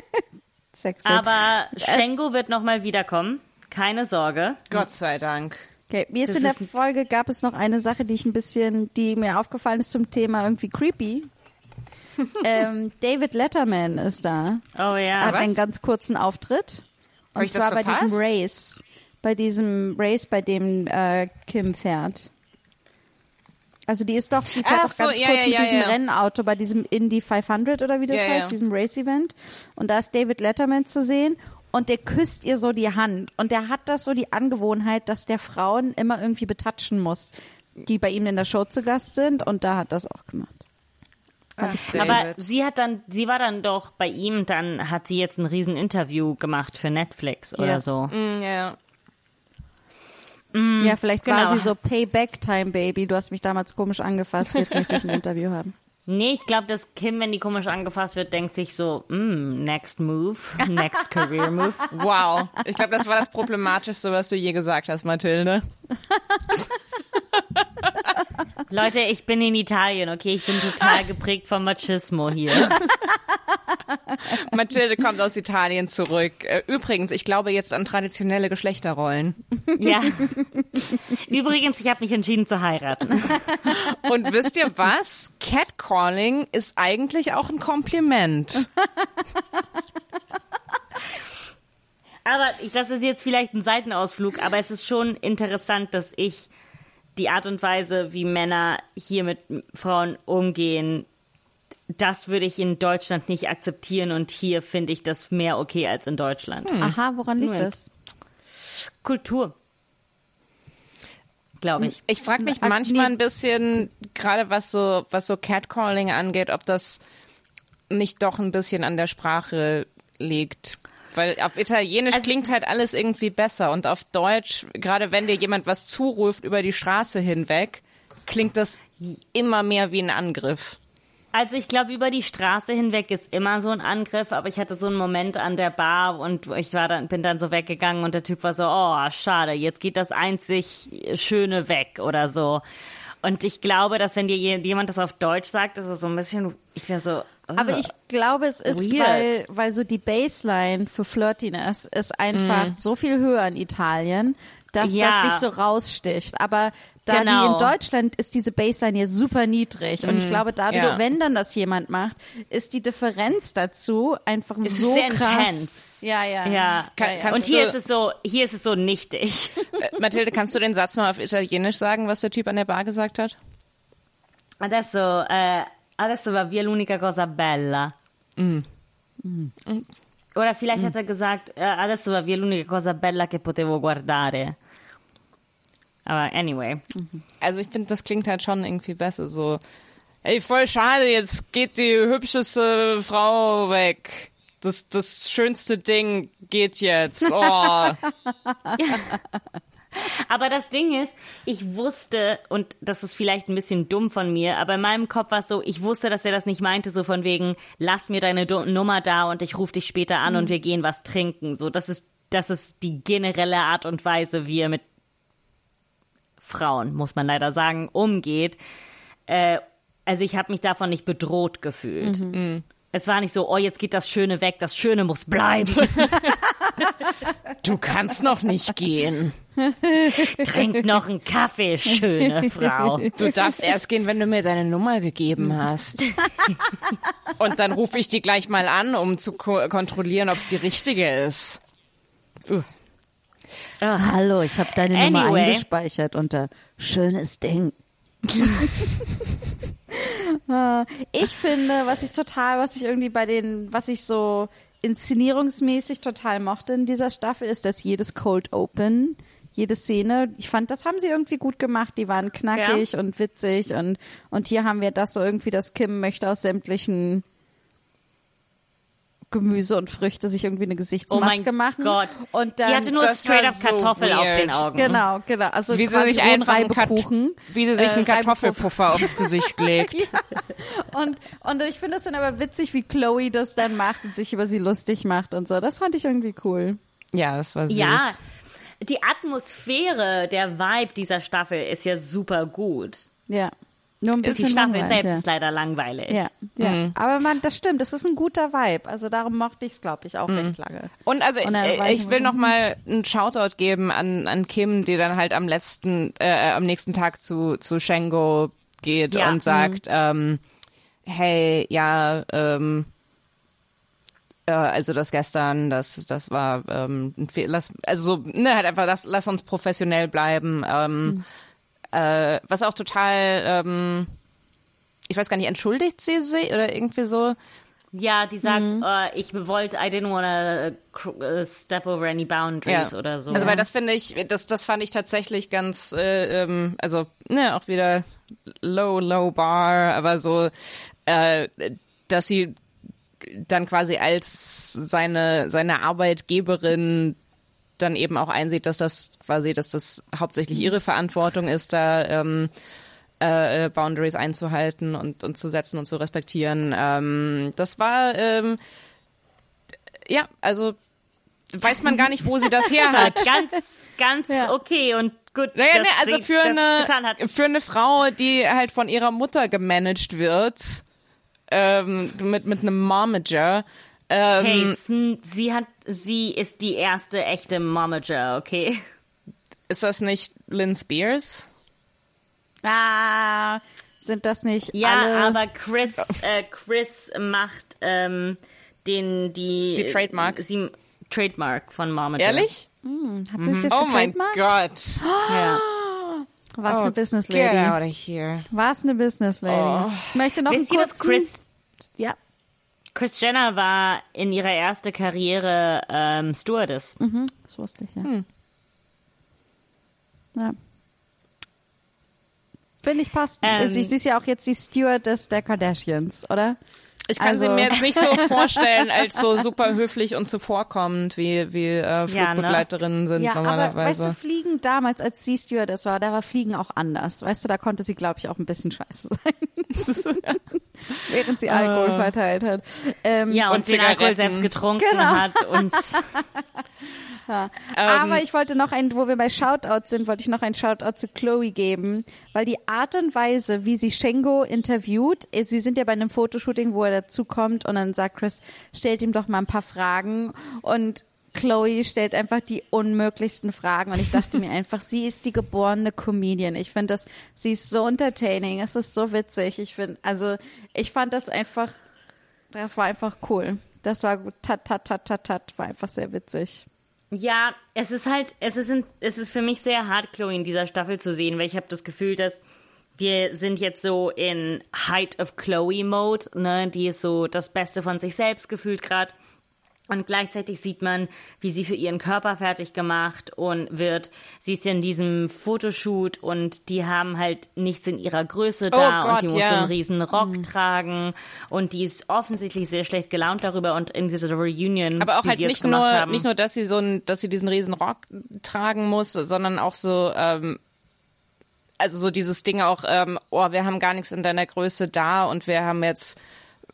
Sextape. Aber Shengo wird nochmal wiederkommen. Keine Sorge. Gott sei Dank. Okay, mir ist Das in der ist- Folge gab es noch eine Sache, die ich ein bisschen, die mir aufgefallen ist zum Thema irgendwie creepy. Ähm, David Letterman ist da. Oh ja. hat was? einen ganz kurzen Auftritt. Hab Und ich das zwar bei diesem? Race. Bei diesem Race, bei dem äh, Kim fährt. Also die ist doch, die fährt Ach doch so, ganz ja, kurz ja, mit ja, diesem ja. Rennauto bei diesem Indy 500 oder wie das Ja, heißt, ja. diesem Race-Event. Und da ist David Letterman zu sehen und der küsst ihr so die Hand. Und der hat das so die Angewohnheit, dass der Frauen immer irgendwie betatschen muss, die bei ihm in der Show zu Gast sind. Und da hat das auch gemacht. Fand ich Aber sie hat dann, sie war dann doch bei ihm, dann hat sie jetzt ein riesen Interview gemacht für Netflix oder Ja. so. Mm, ja. Ja, vielleicht war genau. sie so Payback Time Baby. Du hast mich damals komisch angefasst. Jetzt möchte ich ein Interview haben. Nee, ich glaube, dass Kim, wenn die komisch angefasst wird, denkt sich so, mm, next move, next career move. Wow. Ich glaube, das war das Problematischste, was du je gesagt hast, Mathilde. Leute, ich bin in Italien, okay? Ich bin total geprägt vom Machismo hier. Mathilde kommt aus Italien zurück. Äh, Übrigens, ich glaube jetzt an traditionelle Geschlechterrollen. Ja. Übrigens, ich habe mich entschieden zu heiraten. Und wisst ihr was? Catcalling ist eigentlich auch ein Kompliment. Aber ich- das ist jetzt vielleicht ein Seitenausflug, aber es ist schon interessant, dass ich die Art und Weise, wie Männer hier mit Frauen umgehen, das würde ich in Deutschland nicht akzeptieren und hier finde ich das mehr okay als in Deutschland. Aha, woran liegt Moment. das? Kultur. Glaube ich. Ich frage mich manchmal ein bisschen, gerade was so, was so Catcalling angeht, ob das nicht doch ein bisschen an der Sprache liegt. Weil auf Italienisch Also- klingt halt alles irgendwie besser und auf Deutsch, gerade wenn dir jemand was zuruft über die Straße hinweg, klingt das immer mehr wie ein Angriff. Also ich glaube, über die Straße hinweg ist immer so ein Angriff, aber ich hatte so einen Moment an der Bar und ich war dann, bin dann so weggegangen und der Typ war so, oh, schade, jetzt geht das einzig Schöne weg oder so. Und ich glaube, dass wenn dir je- jemand das auf Deutsch sagt, ist es so ein bisschen, ich wäre so. Aber ich glaube, es ist, Weird. weil, weil so die Baseline für Flirtiness ist einfach so viel höher in Italien, dass Mhm. Ja. das nicht so raussticht. Aber da die Genau. in Deutschland ist diese Baseline ja super niedrig. Und ich glaube, dadurch, Ja. wenn dann das jemand macht, ist die Differenz dazu einfach ist so sehr krass. intens. Ja, ja. ja. Kann- kannst und hier du- ist es so, hier ist es so nichtig. Äh, Mathilde, kannst du den Satz mal auf Italienisch sagen, was der Typ an der Bar gesagt hat? Adesso, eh, adesso va via l'unica cosa bella. Oder vielleicht hat er gesagt, adesso va via l'unica cosa bella che potevo guardare. Aber anyway. Also ich finde, das klingt halt schon irgendwie besser so. Ey, voll schade, jetzt geht die hübscheste Frau weg. Das, das schönste Ding geht jetzt. Oh. Aber das Ding ist, ich wusste, und das ist vielleicht ein bisschen dumm von mir, aber in meinem Kopf war es so, ich wusste, dass er das nicht meinte, so von wegen, lass mir deine Nummer da und ich rufe dich später an und wir gehen was trinken. So, das ist, das ist die generelle Art und Weise, wie er mit Frauen, muss man leider sagen, umgeht. Äh, also ich habe mich davon nicht bedroht gefühlt. Es war nicht so, oh, jetzt geht das Schöne weg, das Schöne muss bleiben. Du kannst noch nicht gehen. Trink noch einen Kaffee, schöne Frau. Du darfst erst gehen, wenn du mir deine Nummer gegeben hast. Und dann rufe ich die gleich mal an, um zu ko kontrollieren, ob es die richtige ist. Hallo, ich habe deine Nummer Anyway. eingespeichert unter schönes Ding. Ah, ich finde, was ich total, was ich irgendwie bei den, was ich so inszenierungsmäßig total mochte in dieser Staffel, ist, dass jedes Cold Open, jede Szene, ich fand, das haben sie irgendwie gut gemacht. Die waren knackig und witzig und, und hier haben wir das so irgendwie, dass Kim möchte aus sämtlichen Gemüse und Früchte sich irgendwie eine Oh Gesichtsmaske mein machen. Gott. Und dann, Die hatte nur straight up so Kartoffel auf weird. den Augen. Genau, genau. Also Wie sie sich einfach einen, Reibekuchen. wie sie sich Äh, einen Kartoffelpuffer aufs Gesicht legt. Und, und ich finde es dann aber witzig, wie Chloe das dann macht und sich über sie lustig macht und so. Das fand ich irgendwie cool. Ja, das war süß. Ja, die Atmosphäre, der Vibe dieser Staffel ist ja super gut. Ja. Nur ein Die bisschen Staffel langweilig, selbst ja. ist leider langweilig. Ja, ja. Mhm. aber man, das stimmt, das ist ein guter Vibe. Also darum mochte ich es, glaube ich, auch Mhm. recht lange. Und also Und äh, ich ich will so, noch mal einen Shoutout geben an, an Kim, die dann halt am letzten, äh, am nächsten Tag zu, zu Shengo geht Ja. und sagt, ähm, hey, ja, ähm, äh, also das gestern, das, das war ähm, ein Fehler, also so, ne, halt einfach, lass, lass uns professionell bleiben. Ähm, äh, was auch total, ähm, ich weiß gar nicht, entschuldigt sie sich oder irgendwie so? Ja, die sagt, Mhm. äh, ich wollte, I didn't wanna uh, step over any boundaries oder so. Also weil das finde ich, das, das fand ich tatsächlich ganz, äh, ähm, also ne, auch wieder low, low bar, aber so, äh, dass sie dann quasi als seine, seine Arbeitgeberin dann eben auch einsieht, dass das quasi, dass das hauptsächlich ihre Verantwortung ist, da ähm, äh, Boundaries einzuhalten und, und zu setzen und zu respektieren. Ähm, das war ähm, ja, also weiß man gar nicht, wo sie das her hat. ganz, ganz Ja. okay und gut. Naja, dass ne, also für eine, für eine Frau, die halt von ihrer Mutter gemanagt wird, ähm, mit, mit einem Momager, ähm, Hey, sie hat, sie ist die erste echte Momager, okay? ist das nicht Lynn Spears? Ah, sind das nicht Ja, alle? aber Chris, äh, Chris macht ähm, den die Die Trademark. Sie, Trademark von Momager. Ehrlich? hat sie sich das Oh mein? Gott. Ja. War es Oh, eine Business Get Lady? out of here. War es eine Business Lady? Ich möchte noch Wisst dass kurzen... Chris, ja, Chris Jenner war in ihrer ersten Karriere ähm, Stewardess. das wusste ich, ja. Hm. Ja. Finde ich passt. Ähm, sie, sie ist ja auch jetzt die Stewardess der Kardashians, oder? Ich kann Also- sie mir jetzt nicht so vorstellen, als so super höflich und zuvorkommend, wie, wie äh, Flugbegleiterinnen sind Ja, aber normalerweise. weißt du, Fliegen damals, als sie Stewardess war, da war Fliegen auch anders. Weißt du, da konnte sie, glaube ich, auch ein bisschen scheiße sein. Während sie Alkohol verteilt hat. Ähm, Ja, und, Und den Alkohol selbst getrunken Genau. hat und Aber ich wollte noch ein, wo wir bei Shoutouts sind, wollte ich noch ein Shoutout zu Chloe geben, weil die Art und Weise, wie sie Shengo interviewt, äh, sie sind ja bei einem Fotoshooting, wo er dazukommt und dann sagt Chris, stellt ihm doch mal ein paar Fragen und Chloe stellt einfach die unmöglichsten Fragen und ich dachte mir einfach, sie ist die geborene Comedian. Ich finde das, sie ist so entertaining, es ist so witzig. Ich finde, also ich fand das einfach, das war einfach cool. Das war tat, tat, tat, tat, tat, war einfach sehr witzig. Ja, es ist halt, es ist, ein, es ist für mich sehr hart, Chloe in dieser Staffel zu sehen, weil ich habe das Gefühl, dass wir sind jetzt so in Height of Chloe Mode, ne? Die ist so das Beste von sich selbst gefühlt gerade. Und gleichzeitig sieht man, wie sie für ihren Körper fertig gemacht und wird. Sie ist ja in diesem Fotoshoot und die haben halt nichts in ihrer Größe da Oh Gott, und die muss ja. so einen riesen Rock tragen und die ist offensichtlich sehr schlecht gelaunt darüber und in dieser Reunion, Aber auch halt nicht nur, haben, nicht nur, dass sie so ein, dass sie diesen riesen Rock tragen muss, sondern auch so, ähm, also so dieses Ding auch, ähm, oh, wir haben gar nichts in deiner Größe da und wir haben jetzt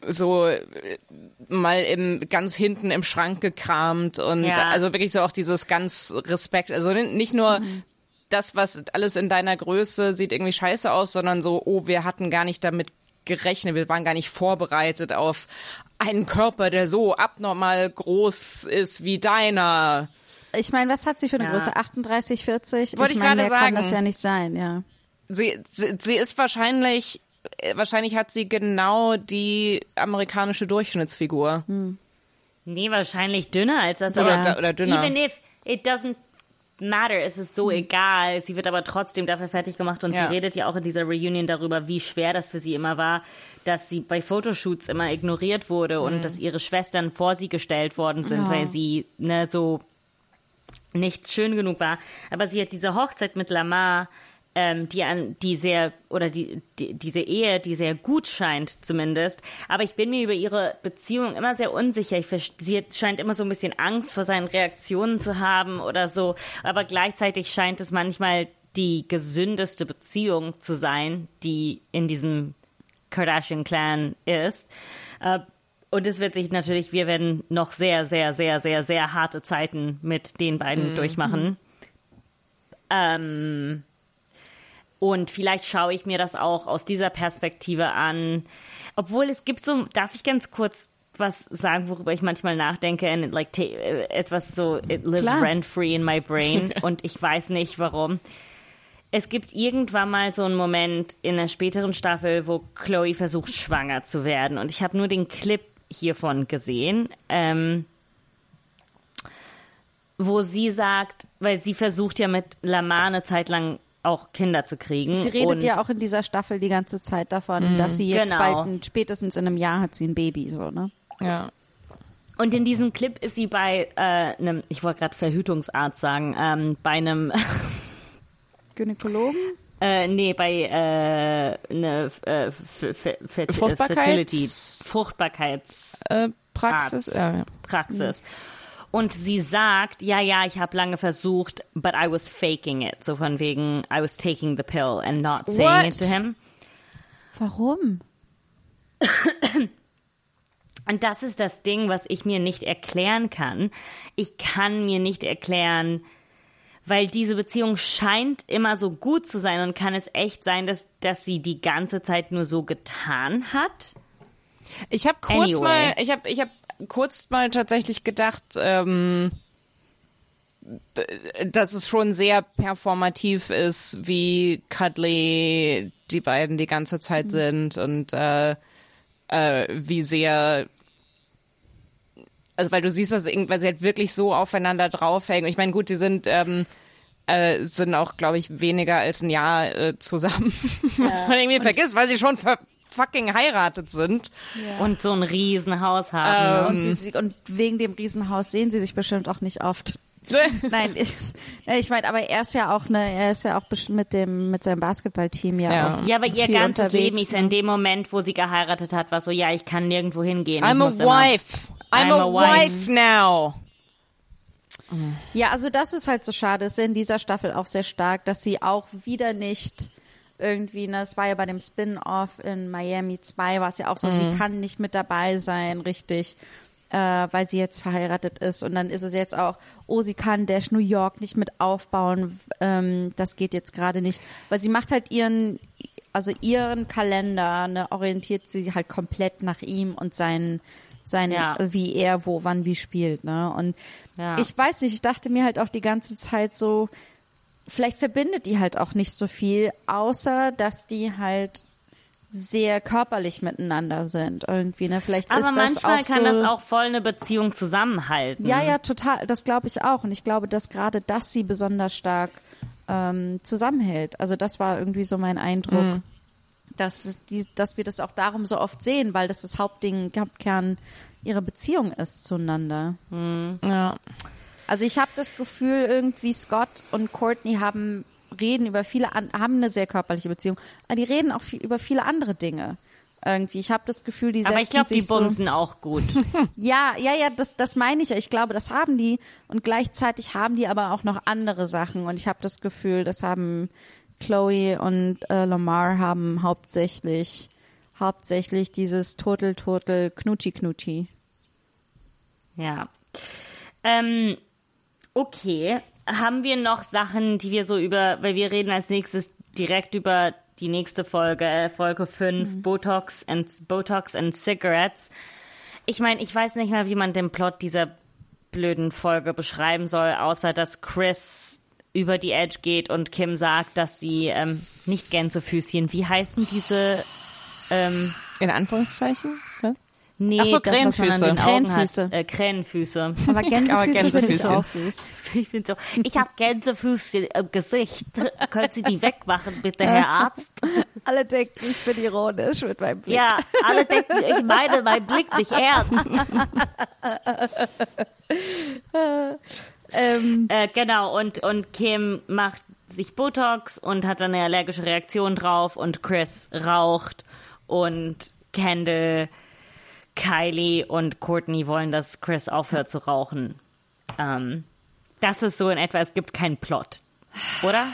so äh, mal im ganz hinten im Schrank gekramt und Ja. also wirklich so auch dieses ganz Respekt, also nicht nur Mhm. das, was alles in deiner Größe sieht irgendwie scheiße aus, sondern so, oh, wir hatten gar nicht damit gerechnet, wir waren gar nicht vorbereitet auf einen Körper, der so abnormal groß ist wie deiner. Ich meine, was hat sie für eine Ja. Größe? 38, 40? Wollte ich ich gerade mehr kann sagen. das ja nicht sein, ja. Sie, sie, sie ist wahrscheinlich, wahrscheinlich hat sie genau die amerikanische Durchschnittsfigur. Nee, wahrscheinlich dünner als das. Oder- aber oder dünner. Even if it doesn't matter, es ist so egal. Sie wird aber trotzdem dafür fertig gemacht und Ja. sie redet ja auch in dieser Reunion darüber, wie schwer das für sie immer war, dass sie bei Fotoshoots immer ignoriert wurde und dass ihre Schwestern vor sie gestellt worden sind, Ja. weil sie ne, so nicht schön genug war. Aber sie hat diese Hochzeit mit Lamar, ähm, die an die sehr oder die, die diese Ehe, die sehr gut scheint zumindest. Aber ich bin mir über ihre Beziehung immer sehr unsicher. Ich, sie scheint immer so ein bisschen Angst vor seinen Reaktionen zu haben oder so. Aber gleichzeitig scheint es manchmal die gesündeste Beziehung zu sein, die in diesem Kardashian-Clan ist. Äh, und es wird sich natürlich, wir werden noch sehr, sehr, sehr, sehr, sehr harte Zeiten mit den beiden durchmachen. Ähm, und vielleicht schaue ich mir das auch aus dieser Perspektive an. Obwohl es gibt so, darf ich ganz kurz was sagen, worüber ich manchmal nachdenke and it, like äh, etwas so it lives Klar. rent free in my brain und ich weiß nicht warum. Es gibt irgendwann mal so einen Moment in der späteren Staffel, wo Chloe versucht, schwanger zu werden. Und ich habe nur den Clip hiervon gesehen, ähm, wo sie sagt, weil sie versucht ja mit Lamar eine Zeit lang auch Kinder zu kriegen. Sie redet und ja auch in dieser Staffel die ganze Zeit davon, dass sie jetzt Genau. bald, ein, spätestens in einem Jahr hat sie ein Baby, so, ne? Ja. Und in diesem Clip ist sie bei äh, einem, ich wollte gerade Verhütungsarzt sagen, ähm, bei einem, Gynäkologen? äh, nee, bei äh, eine äh, Fruchtbarkeits- Fertility, Fruchtbarkeits Äh, Praxis. Arzt. Ja, ja. Praxis. Und sie sagt, ja, ja, ich habe lange versucht, but I was faking it. So von wegen, I was taking the pill and not saying What? it to him. Warum? Und das ist das Ding, was ich mir nicht erklären kann. Ich kann mir nicht erklären, weil diese Beziehung scheint immer so gut zu sein und kann es echt sein, dass, dass sie die ganze Zeit nur so getan hat? Ich habe kurz Anyway. mal, ich habe, ich habe kurz mal tatsächlich gedacht, ähm, dass es schon sehr performativ ist, wie cuddly die beiden die ganze Zeit sind und äh, äh, wie sehr also weil du siehst, dass sie halt wirklich so aufeinander draufhängen. Ich meine, gut, die sind ähm, äh, sind auch, glaube ich, weniger als ein Jahr äh, zusammen, was man irgendwie vergisst, weil sie schon ver fucking heiratet sind. Und so ein Riesenhaus haben. ne? Und, sie, sie, und wegen dem Riesenhaus sehen sie sich bestimmt auch nicht oft. Nein, ich, nein, ich meine, aber er ist ja auch ne, er ist ja auch mit dem mit seinem Basketballteam ja, Ja. auch Ja, aber ihr ganzes unterwegs, Leben ist ne? in dem Moment, wo sie geheiratet hat, war so, ja, ich kann nirgendwo hingehen. I'm a muss immer- wife. I'm, a, wife now. Ja, also das ist halt so schade. Es ist in dieser Staffel auch sehr stark, dass sie auch wieder nicht irgendwie, ne, es war ja bei dem Spin-off in Miami 2, war es ja auch so, sie kann nicht mit dabei sein, richtig, äh, weil sie jetzt verheiratet ist. Und dann ist es jetzt auch, oh, sie kann Dash New York nicht mit aufbauen, ähm, das geht jetzt gerade nicht. Weil sie macht halt ihren, also ihren Kalender, ne, orientiert sie halt komplett nach ihm und seinen, seinen, Ja. wie er wo, wann, wie spielt, ne? Und Ja. ich weiß nicht, ich dachte mir halt auch die ganze Zeit so, vielleicht verbindet die halt auch nicht so viel, außer dass die halt sehr körperlich miteinander sind irgendwie, ne? Vielleicht Aber ist das manchmal auch kann so, das auch voll eine Beziehung zusammenhalten. ja, ja, total. Das glaube ich auch. Und ich glaube, dass gerade das sie besonders stark ähm, zusammenhält. Also das war irgendwie so mein Eindruck, dass, die, dass wir das auch darum so oft sehen, weil das das Hauptding, Hauptkern ihrer Beziehung ist zueinander. Ja. Also ich habe das Gefühl, irgendwie Scott und Courtney haben reden über viele haben eine sehr körperliche Beziehung, aber die reden auch viel, über viele andere Dinge. Irgendwie, ich habe das Gefühl, die setzen Aber ich glaube, die sich so, auch gut. ja, ja, ja, das, das meine ich ja. Ich glaube, das haben die und gleichzeitig haben die aber auch noch andere Sachen und ich habe das Gefühl, das haben Chloe und äh, Lamar haben hauptsächlich hauptsächlich dieses Total Total Knutschi Knutschi. Ja. Ähm, okay. Haben wir noch Sachen, die wir so über, weil wir reden als nächstes direkt über die nächste Folge, äh, Folge 5, Botox and Botox and Cigarettes. Ich meine, ich weiß nicht mal, wie man den Plot dieser blöden Folge beschreiben soll, außer dass Chris über die Edge geht und Kim sagt, dass sie ähm, nicht Gänsefüßchen, wie heißen diese ähm, In Anführungszeichen? Ne? Nee, Ach so, das, Krähenfüße. Augen Krähenfüße. Hat. Äh, Krähenfüße. Aber Gänsefüße finde ich auch süß. Ich bin so, ich habe Gänsefüße im Gesicht. Können Sie die wegmachen, bitte, Herr Arzt? Alle denken, ich bin ironisch mit meinem Blick. Ja, alle denken, ich meine meinen Blick nicht ernst. Ähm, Äh, genau, und, und Kim macht sich Botox und hat dann eine allergische Reaktion drauf und Chris raucht und Kendall, Kylie und Courtney wollen, dass Chris aufhört zu rauchen. Ähm, das ist so in etwa, es gibt keinen Plot. Oder?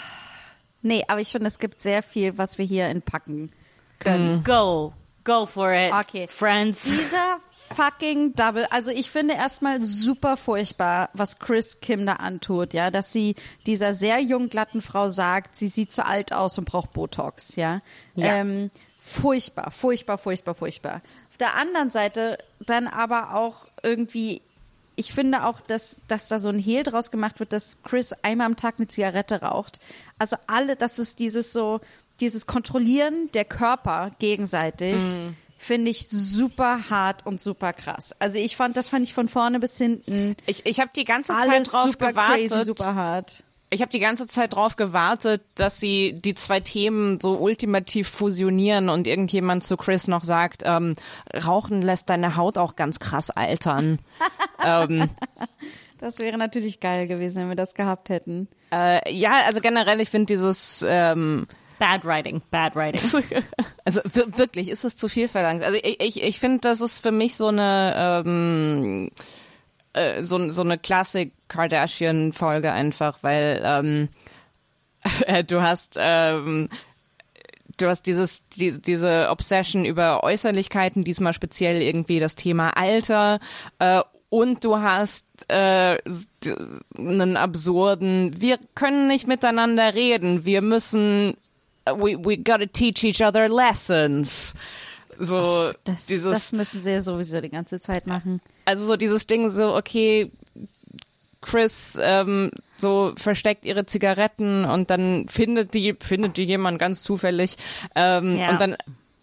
nee, aber ich finde, es gibt sehr viel, was wir hier entpacken können. Go. Go for it. Okay. Friends. Dieser fucking Double, also ich finde erstmal super furchtbar, was Chris Kim da antut, ja, dass sie dieser sehr jungen, glatten Frau sagt, sie sieht zu alt aus und braucht Botox, ja. Ja. Ähm, furchtbar, furchtbar, furchtbar, furchtbar. Auf der anderen Seite dann aber auch irgendwie, ich finde auch, dass, dass da so ein Hehl draus gemacht wird, dass Chris einmal am Tag eine Zigarette raucht. Also alle, das ist dieses so, dieses Kontrollieren der Körper gegenseitig, finde ich super hart und super krass. Also ich fand, das fand ich von vorne bis hinten Ich, ich habe die ganze Zeit drauf super gewartet. crazy, super hart. Ich habe die ganze Zeit drauf gewartet, dass sie die zwei Themen so ultimativ fusionieren und irgendjemand zu Chris noch sagt, ähm, Rauchen lässt deine Haut auch ganz krass altern. ähm, Das wäre natürlich geil gewesen, wenn wir das gehabt hätten. äh, ja, also generell, ich finde dieses, ähm, Bad writing, bad writing. also wir- wirklich, ist es zu viel verlangt. Also ich, ich, ich finde, das ist für mich so eine ähm, äh, so, so eine Classic Kardashian Folge einfach, weil ähm, äh, du hast ähm, du hast dieses die, diese Obsession über Äußerlichkeiten, diesmal speziell irgendwie das Thema Alter äh, und du hast äh, einen absurden, wir können nicht miteinander reden, wir müssen we, we gotta teach each other lessons. So Das, dieses das müssen sie ja sowieso die ganze Zeit machen. Also so dieses Ding so, okay, Chris ähm, so versteckt ihre Zigaretten und dann findet die, findet die jemand ganz zufällig. Ähm, Ja. Und dann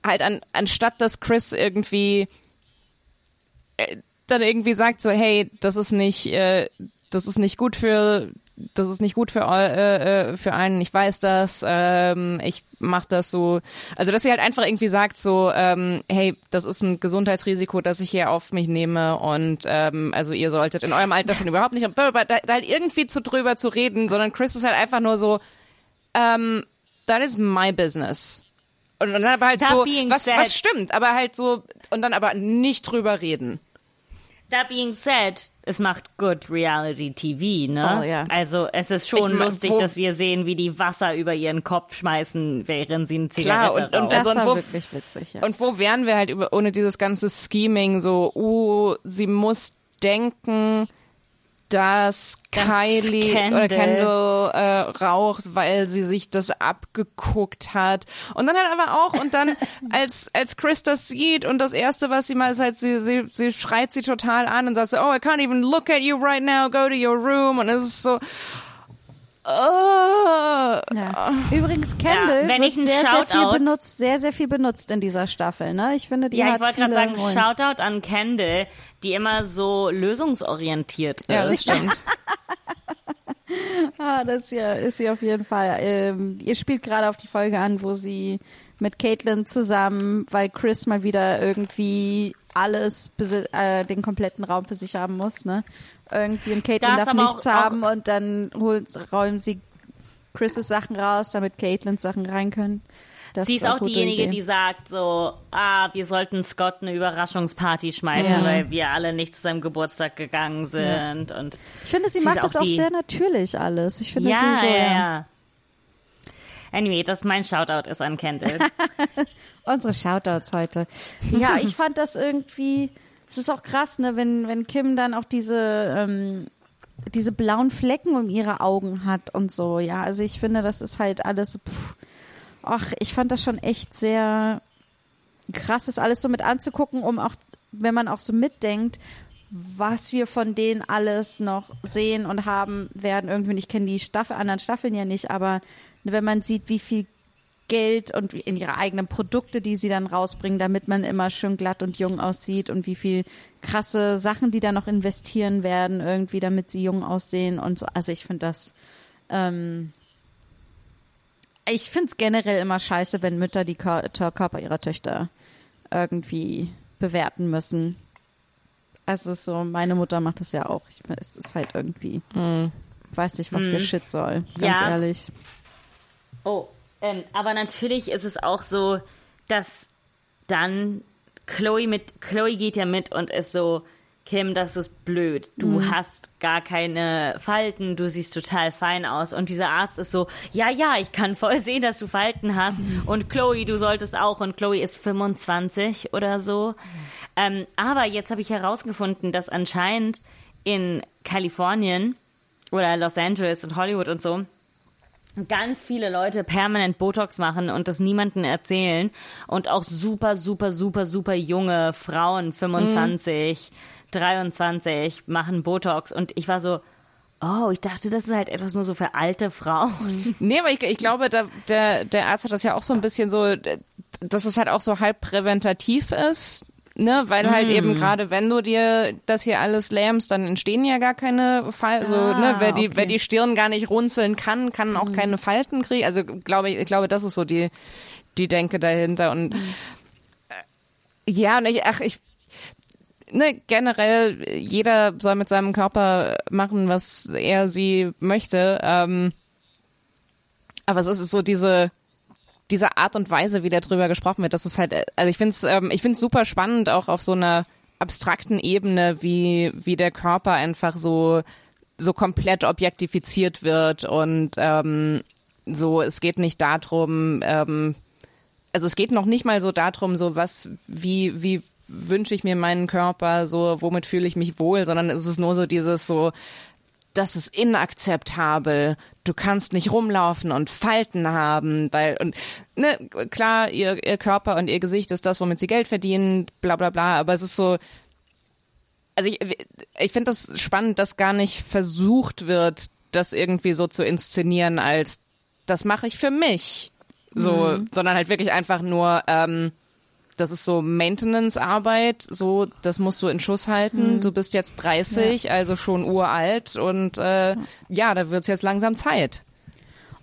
halt an, anstatt dass Chris irgendwie äh, dann irgendwie sagt so, hey, das ist nicht, äh, das ist nicht gut für das ist nicht gut für äh, äh, für einen, ich weiß das, ähm, ich mach das so, also dass sie halt einfach irgendwie sagt so, ähm, hey, das ist ein Gesundheitsrisiko, das ich hier auf mich nehme und ähm, also ihr solltet in eurem Alter schon überhaupt nicht, da, da halt irgendwie zu drüber zu reden, sondern Chris ist halt einfach nur so, ähm, that is my business. Und, und dann aber halt That so, was, said- was stimmt, aber halt so, und dann aber nicht drüber reden. That being said, es macht good Reality TV, ne? Oh, ja. Also es ist schon Ich lustig, wo- dass wir sehen, wie die Wasser über ihren Kopf schmeißen, während sie eine Klar, Zigarette und- und rauchen. Das Also, war wo- wirklich witzig, ja. Und wo wären wir halt über, ohne dieses ganze Scheming so, uh, sie muss denken, dass Kylie Kendall- oder Kendall äh, raucht, weil sie sich das abgeguckt hat. Und dann halt aber auch, und dann, als, als Chris das sieht und das erste, was sie mal ist, halt, sie, sie, sie schreit sie total an und sagt so, oh, I can't even look at you right now, go to your room. Und es ist so, oh, Ja. Übrigens, Kendall Ja, wenn wird ich ein sehr, sehr viel Shoutout- benutzt, sehr, sehr viel benutzt in dieser Staffel. Ne? Ich finde, die ja, hat ich wollte viele gerade sagen, Rollen. Shoutout an Kendall, die immer so lösungsorientiert ist. ja, das stimmt. ah, das ja, ist sie auf jeden Fall. Ähm, ihr spielt gerade auf die Folge an, wo sie mit Caitlin zusammen, weil Chris mal wieder irgendwie alles, äh, den kompletten Raum für sich haben muss, ne? Irgendwie und Caitlin darf nichts auch, haben auch und dann holt, räumen sie Chris' Sachen raus, damit Caitlins Sachen rein können. Das Sie ist auch diejenige, Idee. die sagt so, ah, wir sollten Scott eine Überraschungsparty schmeißen, ja. weil wir alle nicht zu seinem Geburtstag gegangen sind. Ja. Und ich finde, sie, sie macht das auch sehr natürlich alles. Ich finde ja, sie so, ja, ja. Anyway, das mein Shoutout ist an Kendall. Unsere Shoutouts heute. Ja, ich fand das irgendwie, es ist auch krass, ne, wenn, wenn Kim dann auch diese, ähm, diese blauen Flecken um ihre Augen hat und so. Ja, also ich finde, das ist halt alles, pff, ach, ich fand das schon echt sehr krass, das alles so mit anzugucken, um auch, wenn man auch so mitdenkt, was wir von denen alles noch sehen und haben werden. Irgendwie, ich kenne die Staffel, anderen Staffeln ja nicht, aber wenn man sieht, wie viel Geld und in ihre eigenen Produkte, die sie dann rausbringen, damit man immer schön glatt und jung aussieht und wie viel krasse Sachen, die da noch investieren werden, irgendwie, damit sie jung aussehen und so. Also ich finde das, ähm, ich finde es generell immer scheiße, wenn Mütter die Körper ihrer Töchter irgendwie bewerten müssen. Also es ist so, meine Mutter macht das ja auch. Ich, es ist halt irgendwie, mm. weiß nicht, was mm. der Shit soll, ganz ja. ehrlich. Oh, ähm, aber natürlich ist es auch so, dass dann Chloe mit, Chloe geht ja mit und ist so, Kim, das ist blöd. Du mhm. hast gar keine Falten, du siehst total fein aus. Und dieser Arzt ist so, ja, ja, ich kann voll sehen, dass du Falten hast. Mhm. Und Chloe, du solltest auch. Und Chloe ist 25 oder so. Mhm. Ähm, aber jetzt habe ich herausgefunden, dass anscheinend in Kalifornien oder Los Angeles und Hollywood und so ganz viele Leute permanent Botox machen und das niemanden erzählen und auch super, super, super, super junge Frauen, 25, mhm. 23 machen Botox und ich war so, Oh, ich dachte, das ist halt etwas nur so für alte Frauen. Nee, aber ich, ich glaube, da, der, der Arzt hat das ja auch so ein bisschen so, dass es halt auch so halb präventativ ist, ne, weil halt mm. eben gerade wenn du dir das hier alles lähmst, dann entstehen ja gar keine Falten, ah, so, ne, wer die, okay. wer die Stirn gar nicht runzeln kann, kann auch mm. keine Falten kriegen. Also glaube ich, ich glaube, das ist so die, die Denke dahinter und mm. ja, und ich, ach, ich ne, generell, jeder soll mit seinem Körper machen, was er sie möchte. Ähm, aber es ist so diese, diese Art und Weise, wie da drüber gesprochen wird, das ist halt, also ich finde es ähm, ich find's super spannend, auch auf so einer abstrakten Ebene, wie, wie der Körper einfach so, so komplett objektifiziert wird und ähm, so, es geht nicht darum, ähm, also es geht noch nicht mal so darum, so was, wie, wie wünsche ich mir meinen Körper, so womit fühle ich mich wohl, sondern es ist nur so dieses so, das ist inakzeptabel. Du kannst nicht rumlaufen und Falten haben, weil und ne klar, ihr, ihr Körper und ihr Gesicht ist das, womit sie Geld verdienen, bla bla bla. Aber es ist so, also ich ich finde das spannend, dass gar nicht versucht wird, das irgendwie so zu inszenieren als das mache ich für mich, so, mhm. sondern halt wirklich einfach nur ähm, das ist so Maintenance-Arbeit, so, das musst du in Schuss halten. Hm. Du bist jetzt 30, ja. also schon uralt und äh, ja, da wird's jetzt langsam Zeit.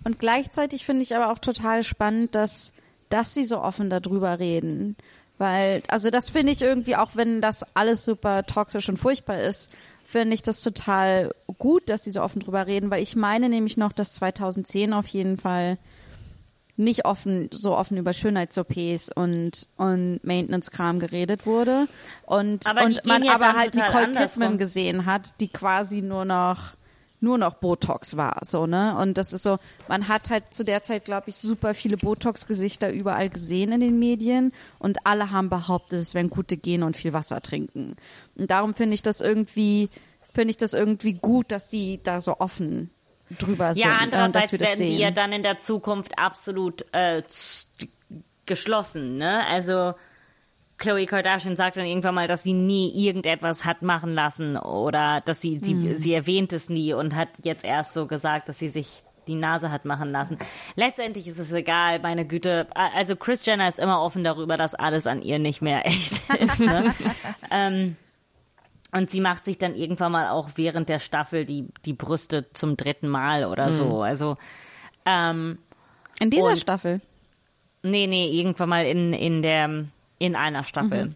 Und gleichzeitig finde ich aber auch total spannend, dass, dass sie so offen darüber reden. Weil, also das finde ich irgendwie, auch wenn das alles super toxisch und furchtbar ist, finde ich das total gut, dass sie so offen drüber reden, weil ich meine nämlich noch, dass 2010 auf jeden Fall nicht offen, so offen über Schönheits-OPs und, und Maintenance-Kram geredet wurde. Und, aber und man ja aber halt Nicole Kidman gesehen hat, die quasi nur noch nur noch Botox war, so, ne? Und das ist so, man hat halt zu der Zeit, glaube ich, super viele Botox-Gesichter überall gesehen in den Medien und alle haben behauptet, es wären gute Gene und viel Wasser trinken. Und darum finde ich das irgendwie, finde ich das irgendwie gut, dass die da so offen drüber sind. Ja, andererseits äh, werden sehen. die ja dann in der Zukunft absolut äh, geschlossen, ne? Also Chloe Kardashian sagt dann irgendwann mal, dass sie nie irgendetwas hat machen lassen oder dass sie, sie, mhm. sie erwähnt es nie und hat jetzt erst so gesagt, dass sie sich die Nase hat machen lassen. Letztendlich ist es egal, meine Güte. Also Chris Jenner ist immer offen darüber, dass alles an ihr nicht mehr echt ist. Ne? ähm, Und sie macht sich dann irgendwann mal auch während der Staffel die, die Brüste zum dritten Mal oder so. Also, ähm, In dieser Staffel. Nee, nee, irgendwann mal in, in der in einer Staffel.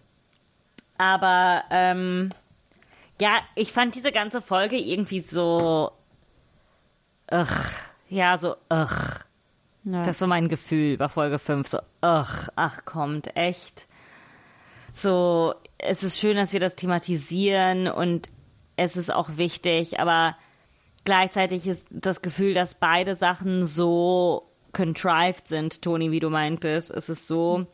Aber ähm, ja, ich fand diese ganze Folge irgendwie so ach, ja, so ach. Ja. Das war mein Gefühl bei Folge 5. So, ach, ach, kommt, echt. So, es ist schön, dass wir das thematisieren und es ist auch wichtig, aber gleichzeitig ist das Gefühl, dass beide Sachen so contrived sind, Toni, wie du meintest. Es ist so,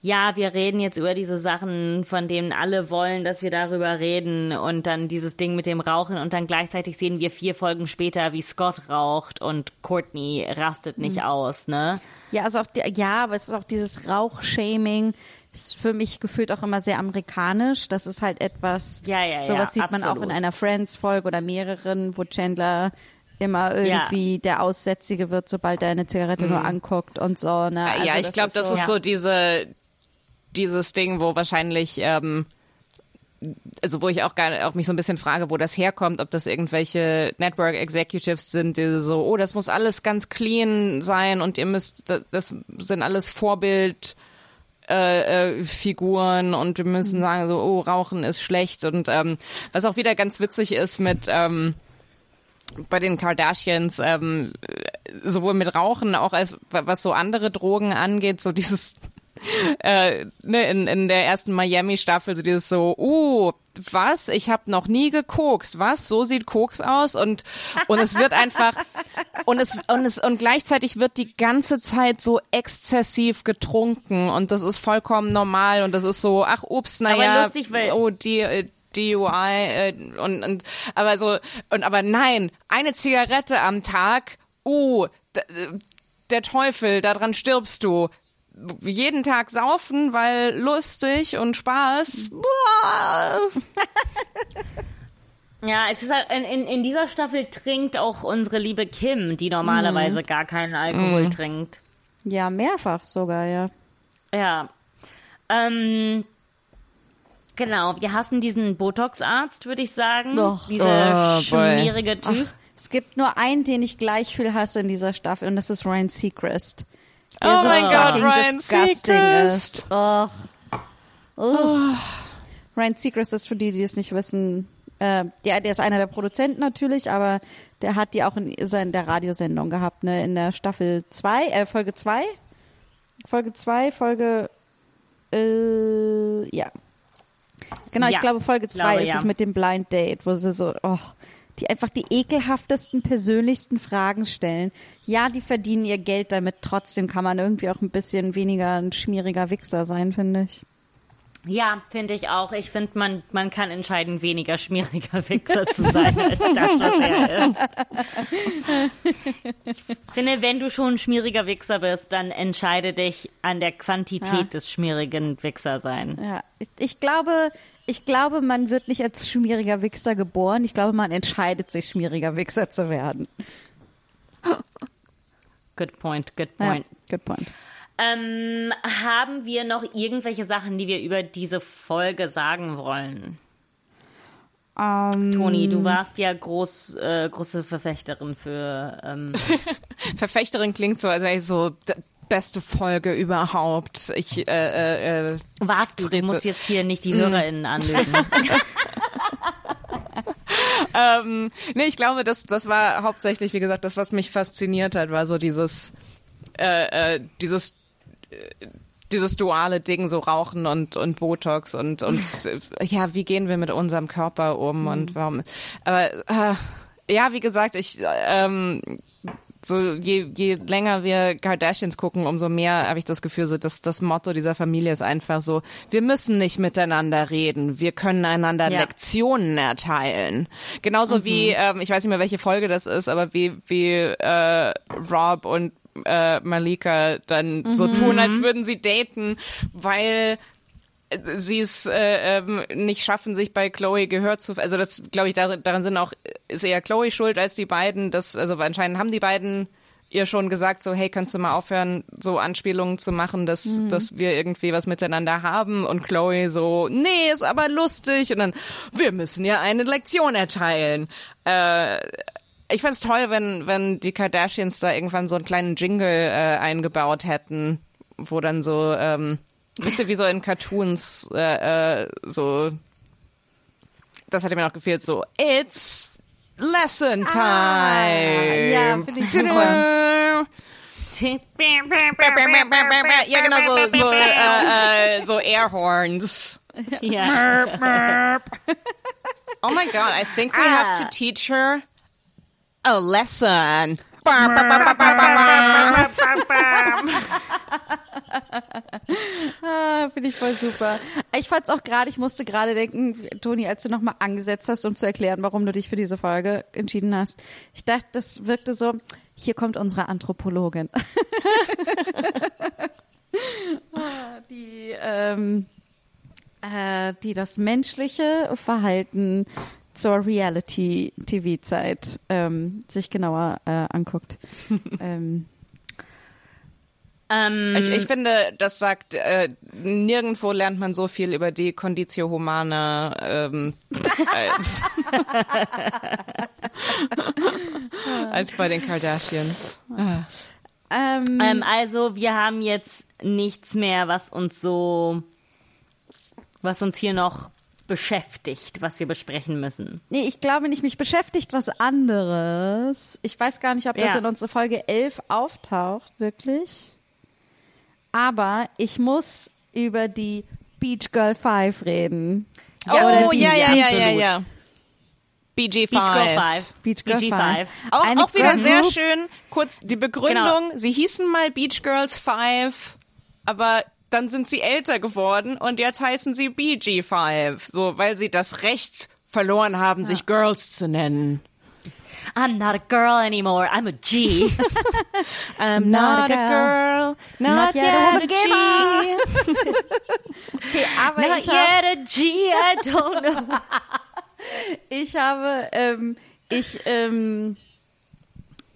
ja, wir reden jetzt über diese Sachen, von denen alle wollen, dass wir darüber reden und dann dieses Ding mit dem Rauchen und dann gleichzeitig sehen wir vier Folgen später, wie Scott raucht und Courtney rastet nicht aus, ne? Ja, also auch ja, aber es ist auch dieses Rauchshaming ist für mich gefühlt auch immer sehr amerikanisch. Das ist halt etwas, Ja, ja, ja, sowas sieht man auch absolut. in einer Friends-Folge oder mehreren, wo Chandler immer irgendwie der Aussätzige wird, sobald er eine Zigarette nur anguckt und so. Ne? Also ja, ich glaube, das ist Ja. so diese, dieses Ding, wo wahrscheinlich, ähm, also wo ich auch gar auch mich so ein bisschen frage, wo das herkommt, ob das irgendwelche Network Executives sind, die so, oh, das muss alles ganz clean sein und ihr müsst, das, das sind alles Vorbild. Äh, äh, Figuren und wir müssen sagen so, oh, Rauchen ist schlecht. Und ähm, was auch wieder ganz witzig ist mit ähm, bei den Kardashians, ähm, sowohl mit Rauchen auch als was so andere Drogen angeht, so dieses äh, ne, in, in der ersten Miami-Staffel so dieses so, uh, was? Ich habe noch nie gekokst. Was? So sieht Koks aus und und es wird einfach und es und es und gleichzeitig wird die ganze Zeit so exzessiv getrunken und das ist vollkommen normal und das ist so, ach ups, naja, lustig, oh die äh, DUI äh, und, und aber so und aber nein, eine Zigarette am Tag, uh, d- der Teufel, daran stirbst du. Jeden Tag saufen, weil lustig und Spaß. Ja, es ist halt, in, in, in dieser Staffel trinkt auch unsere liebe Kim, die normalerweise gar keinen Alkohol trinkt. ja, mehrfach sogar, ja. Ja. Ähm, genau, wir hassen diesen Botox-Arzt, würde ich sagen. Doch. Dieser Oh, boy. schmierige Typ. Ach, es gibt nur einen, den ich gleich viel hasse in dieser Staffel und das ist Ryan Seacrest. Der Oh so mein Gott, fucking Ryan disgusting Seacrest. ist. Och. Ugh. Ryan Seacrest ist für die, die es nicht wissen, äh, der, der ist einer der Produzenten natürlich, aber der hat die auch in, in der Radiosendung gehabt, ne, in der Staffel 2, äh, Folge 2. Folge 2, Folge, äh, ja. Genau, ich Ja, glaube, Folge 2 glaube, ist ja. es mit dem Blind Date, wo sie so, oh, die einfach die ekelhaftesten, persönlichsten Fragen stellen. Ja, die verdienen ihr Geld damit, trotzdem kann man irgendwie auch ein bisschen weniger ein schmieriger Wichser sein, finde ich. Ja, finde ich auch. Ich finde, man, man kann entscheiden, weniger schmieriger Wichser zu sein, als das, was er ist. Ich finde, wenn du schon ein schmieriger Wichser bist, dann entscheide dich an der Quantität Ja. des schmierigen Wichser sein. Ja, ich, ich glaube, ich glaube, man wird nicht als schmieriger Wichser geboren. Ich glaube, man entscheidet sich, schmieriger Wichser zu werden. Good point, good Ja, point. good point. Ähm, haben wir noch irgendwelche Sachen, die wir über diese Folge sagen wollen? Ähm, Toni, du warst ja groß, äh, große Verfechterin für. Ähm, Verfechterin klingt so, als wäre ich so beste Folge überhaupt. Ich äh, äh, äh, warst du? Du musst jetzt hier nicht die HörerInnen anlügen. ähm, nee, ich glaube, das, das war hauptsächlich, wie gesagt, das, was mich fasziniert hat, war so dieses, äh, äh, dieses, dieses duale Ding, so Rauchen und, und Botox und, und ja, wie gehen wir mit unserem Körper um und warum, aber, äh, ja, wie gesagt, ich, ähm, so je, je länger wir Kardashians gucken, umso mehr habe ich das Gefühl, so dass das Motto dieser Familie ist einfach so: Wir müssen nicht miteinander reden, wir können einander Ja. Lektionen erteilen. Genauso wie ähm, ich weiß nicht mehr welche Folge das ist, aber wie wie äh, Rob und äh, Malika dann so tun, als würden sie daten, weil sie es äh, ähm, nicht schaffen, sich bei Chloe Gehör zu, also das glaube ich darin, darin sind auch ist eher Chloe schuld als die beiden. Das also anscheinend haben die beiden ihr schon gesagt, so, hey, kannst du mal aufhören, so Anspielungen zu machen, dass, Mhm. dass wir irgendwie was miteinander haben? Und Chloe so, nee, ist aber lustig. Und dann, wir müssen ja eine Lektion erteilen. Äh, ich fänd's toll, wenn, wenn die Kardashians da irgendwann so einen kleinen Jingle äh, eingebaut hätten, wo dann so, ähm, wisst ihr, wie so in Cartoons, äh, äh, so, das hätte mir noch gefehlt, so, it's lesson time. Ah, ja, finde ich super. Ja, genau, so, so, äh, äh, so Airhorns. ja. Oh my god, I think we have to teach her a lesson. Ba, ba, ba, ba, ba, ba, ba. Ah, Finde ich voll super. Ich fand's auch gerade, ich musste gerade denken, Toni, als du nochmal angesetzt hast, um zu erklären, warum du dich für diese Folge entschieden hast. Ich dachte, das wirkte so, hier kommt unsere Anthropologin. Ah, die, ähm, äh, die das menschliche Verhalten zur Reality-TV-Zeit ähm, sich genauer äh, anguckt. ähm, Ähm, Ich, ich finde, das sagt, äh, nirgendwo lernt man so viel über die Conditio Humana ähm, als, als bei den Kardashians. ähm, ähm, also wir haben jetzt nichts mehr, was uns so, was uns hier noch beschäftigt, was wir besprechen müssen. Nee, ich glaube nicht. Mich beschäftigt was anderes. Ich weiß gar nicht, ob das Ja. in unserer Folge 11 auftaucht, wirklich. Aber ich muss über die Beach Girl 5 reden. oh, Oder die- ja, ja, ja, ja, ja. BG5. Beach Girl 5. Beach Girl BG 5. Auch, Eine auch wieder Girl sehr Group. schön. Kurz die Begründung. Sie hießen mal Beach Girls 5, aber dann sind sie älter geworden und jetzt heißen sie BG5. So, weil sie das Recht verloren haben, sich Girls zu nennen. I'm not a girl anymore. I'm a G. I'm not a girl, not, not yet yet a G. Okay, aber not ich, yet a G. I don't know. ich habe, ähm, ich, ähm,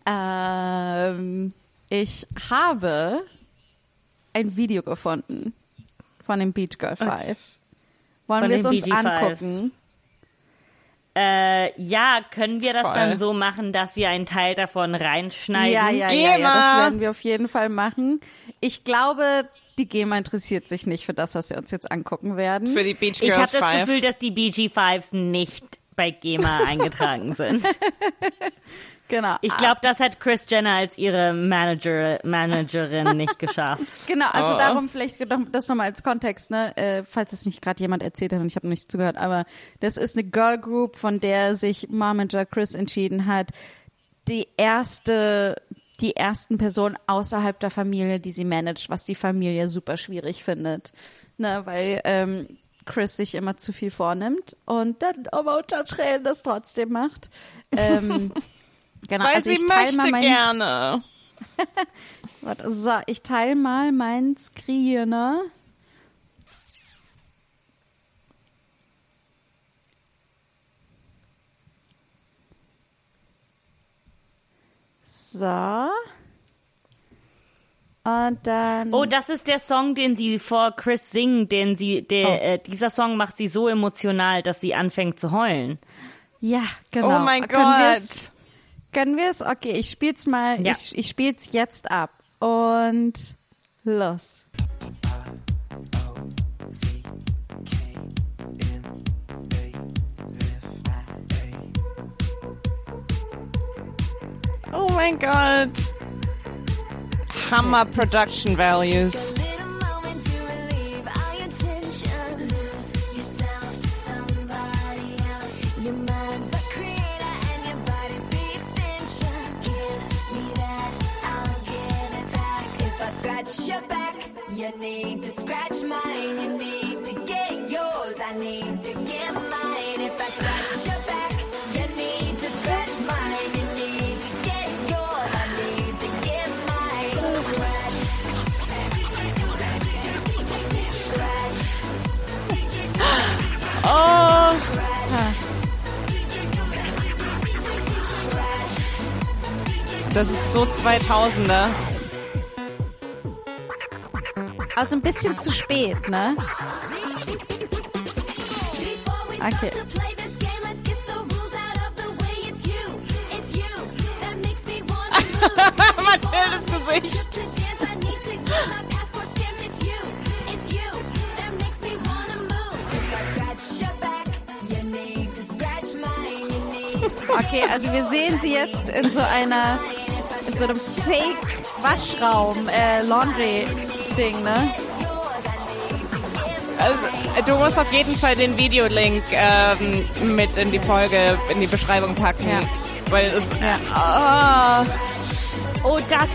ähm, ich habe ein Video gefunden von dem Beach Girl 5. Wollen wir es uns BG5s. angucken? Äh, ja, können wir das Voll. dann so machen, dass wir einen Teil davon reinschneiden? Ja, ja, Geh ja, ja, das werden wir auf jeden Fall machen. Ich glaube, die GEMA interessiert sich nicht für das, was wir uns jetzt angucken werden. Für die Beach Ich habe Girls das 5. Gefühl, dass die BG5s nicht bei GEMA eingetragen sind. genau. Ich glaube, das hat Chris Jenner als ihre Manager, Managerin nicht geschafft. Genau, also Oh. darum vielleicht noch, das nochmal als Kontext, ne, äh, falls es nicht gerade jemand erzählt hat und ich habe noch nicht zugehört, aber das ist eine Girl Group, von der sich Momager Chris entschieden hat, die erste, die ersten Personen außerhalb der Familie, die sie managt, was die Familie super schwierig findet, ne, weil ähm, Chris sich immer zu viel vornimmt und dann aber unter Tränen das trotzdem macht. Ähm, genau, Weil also sie ich teile möchte mal mein, gerne. Warte, so, ich teile mal meinen Screen. Ne? So. Und dann. Oh, das ist der Song, den sie vor Chris singt, den sie, der, Oh. äh, dieser Song macht sie so emotional, dass sie anfängt zu heulen. ja, genau. Oh mein Gott. Können wir es? Okay, ich spiel's mal. Ja. Ich, ich spiel's jetzt ab. Und los. Oh mein Gott. Hammer Production Values. Scratch your back, you need to scratch mine. You need to get yours, I need to get mine. If I scratch your back, you need to scratch mine. You need to get yours, I need to get mine. Scratch. Oh. Das ist so 2000er. Also ein bisschen zu spät, ne? Okay. Mathildes Gesicht. Okay, also wir sehen sie jetzt in so einer, in so einem Fake-Waschraum, äh, Laundry-Ding, ne? Also, du musst auf jeden Fall den Videolink ähm, mit in die Folge, in die Beschreibung packen. Ja. Weil es. ah. Oh, das,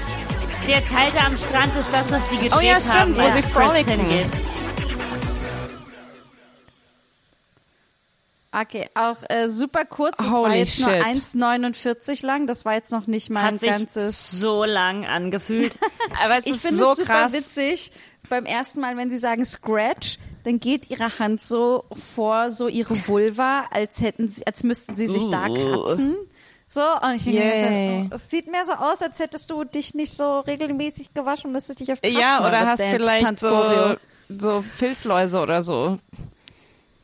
der Teil da am Strand ist das, was die gedreht Oh ja, stimmt, haben, wo wo sie frolicken. hingeht. Okay, auch äh, super kurz. Das war Holy jetzt nur shit. 1,49 lang. Das war jetzt noch nicht mein Hat sich ganzes. so lang angefühlt. Aber es Ich ist finde so es super krass. witzig. Beim ersten Mal, wenn sie sagen Scratch, dann geht ihre Hand so vor so ihre Vulva, als hätten sie, als müssten sie sich da kratzen. So, und ich denke, oh, es sieht mehr so aus, als hättest du dich nicht so regelmäßig gewaschen, müsstest dich auf Kratzen Ja, oder hast Dance- vielleicht so, so Filzläuse oder so.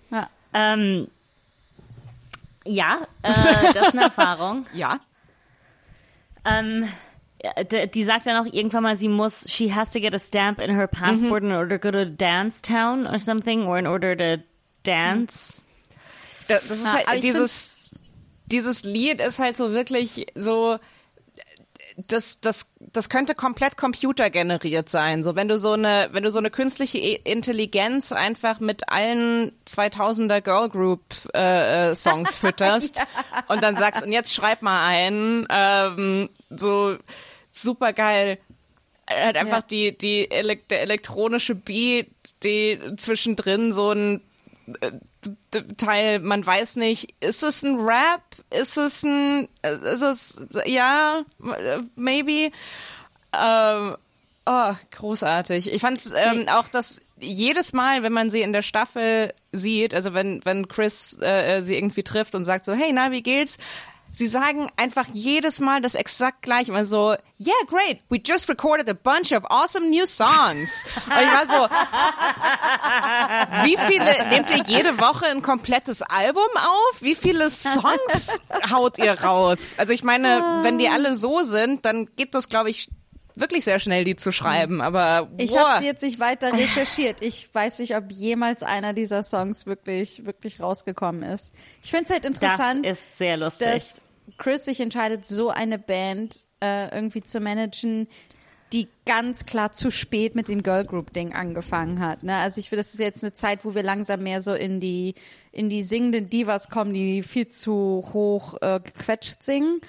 Ja. ähm, ja, äh, das ist eine Erfahrung. Ja. Ähm, die sagt dann auch irgendwann mal, sie muss, she has to get a stamp in her passport in order to go to dance town or something, or in order to dance. Das ist halt dieses, dieses Lied ist halt so wirklich so, das, das, das könnte komplett computergeneriert sein. So, wenn du so eine, wenn du so eine künstliche Intelligenz einfach mit allen 2000er Girl Group äh, äh, Songs fütterst und dann sagst, und jetzt schreib mal ein, ähm, so super geil. Halt einfach Ja. die, die der elektronische Beat, die zwischendrin so ein äh, Teil, man weiß nicht, ist es ein Rap? Ist es ein, äh, ist es, ja, äh, maybe. Ähm, oh, großartig. Ich fand es ähm, auch, dass jedes Mal, wenn man sie in der Staffel sieht, also wenn, wenn Chris äh, sie irgendwie trifft und sagt so, hey, na, wie geht's? Sie sagen einfach jedes Mal das exakt gleiche. Immer so, yeah, great, we just recorded a bunch of awesome new songs. Und ich war so, wie viele, nehmt ihr jede Woche ein komplettes Album auf? Wie viele Songs haut ihr raus? Also ich meine, wenn die alle so sind, dann geht das, glaube ich, wirklich sehr schnell, die zu schreiben. Aber Ich boah. habe sie jetzt nicht weiter recherchiert. Ich weiß nicht, ob jemals einer dieser Songs wirklich, wirklich rausgekommen ist. Ich finde es halt Das interessant, ist sehr lustig. dass Chris sich entscheidet, so eine Band äh, irgendwie zu managen, die ganz klar zu spät mit dem Girl Group Ding angefangen hat. Ne? Also ich finde, das ist jetzt eine Zeit, wo wir langsam mehr so in die in die singenden Divas kommen, die viel zu hoch äh, gequetscht singen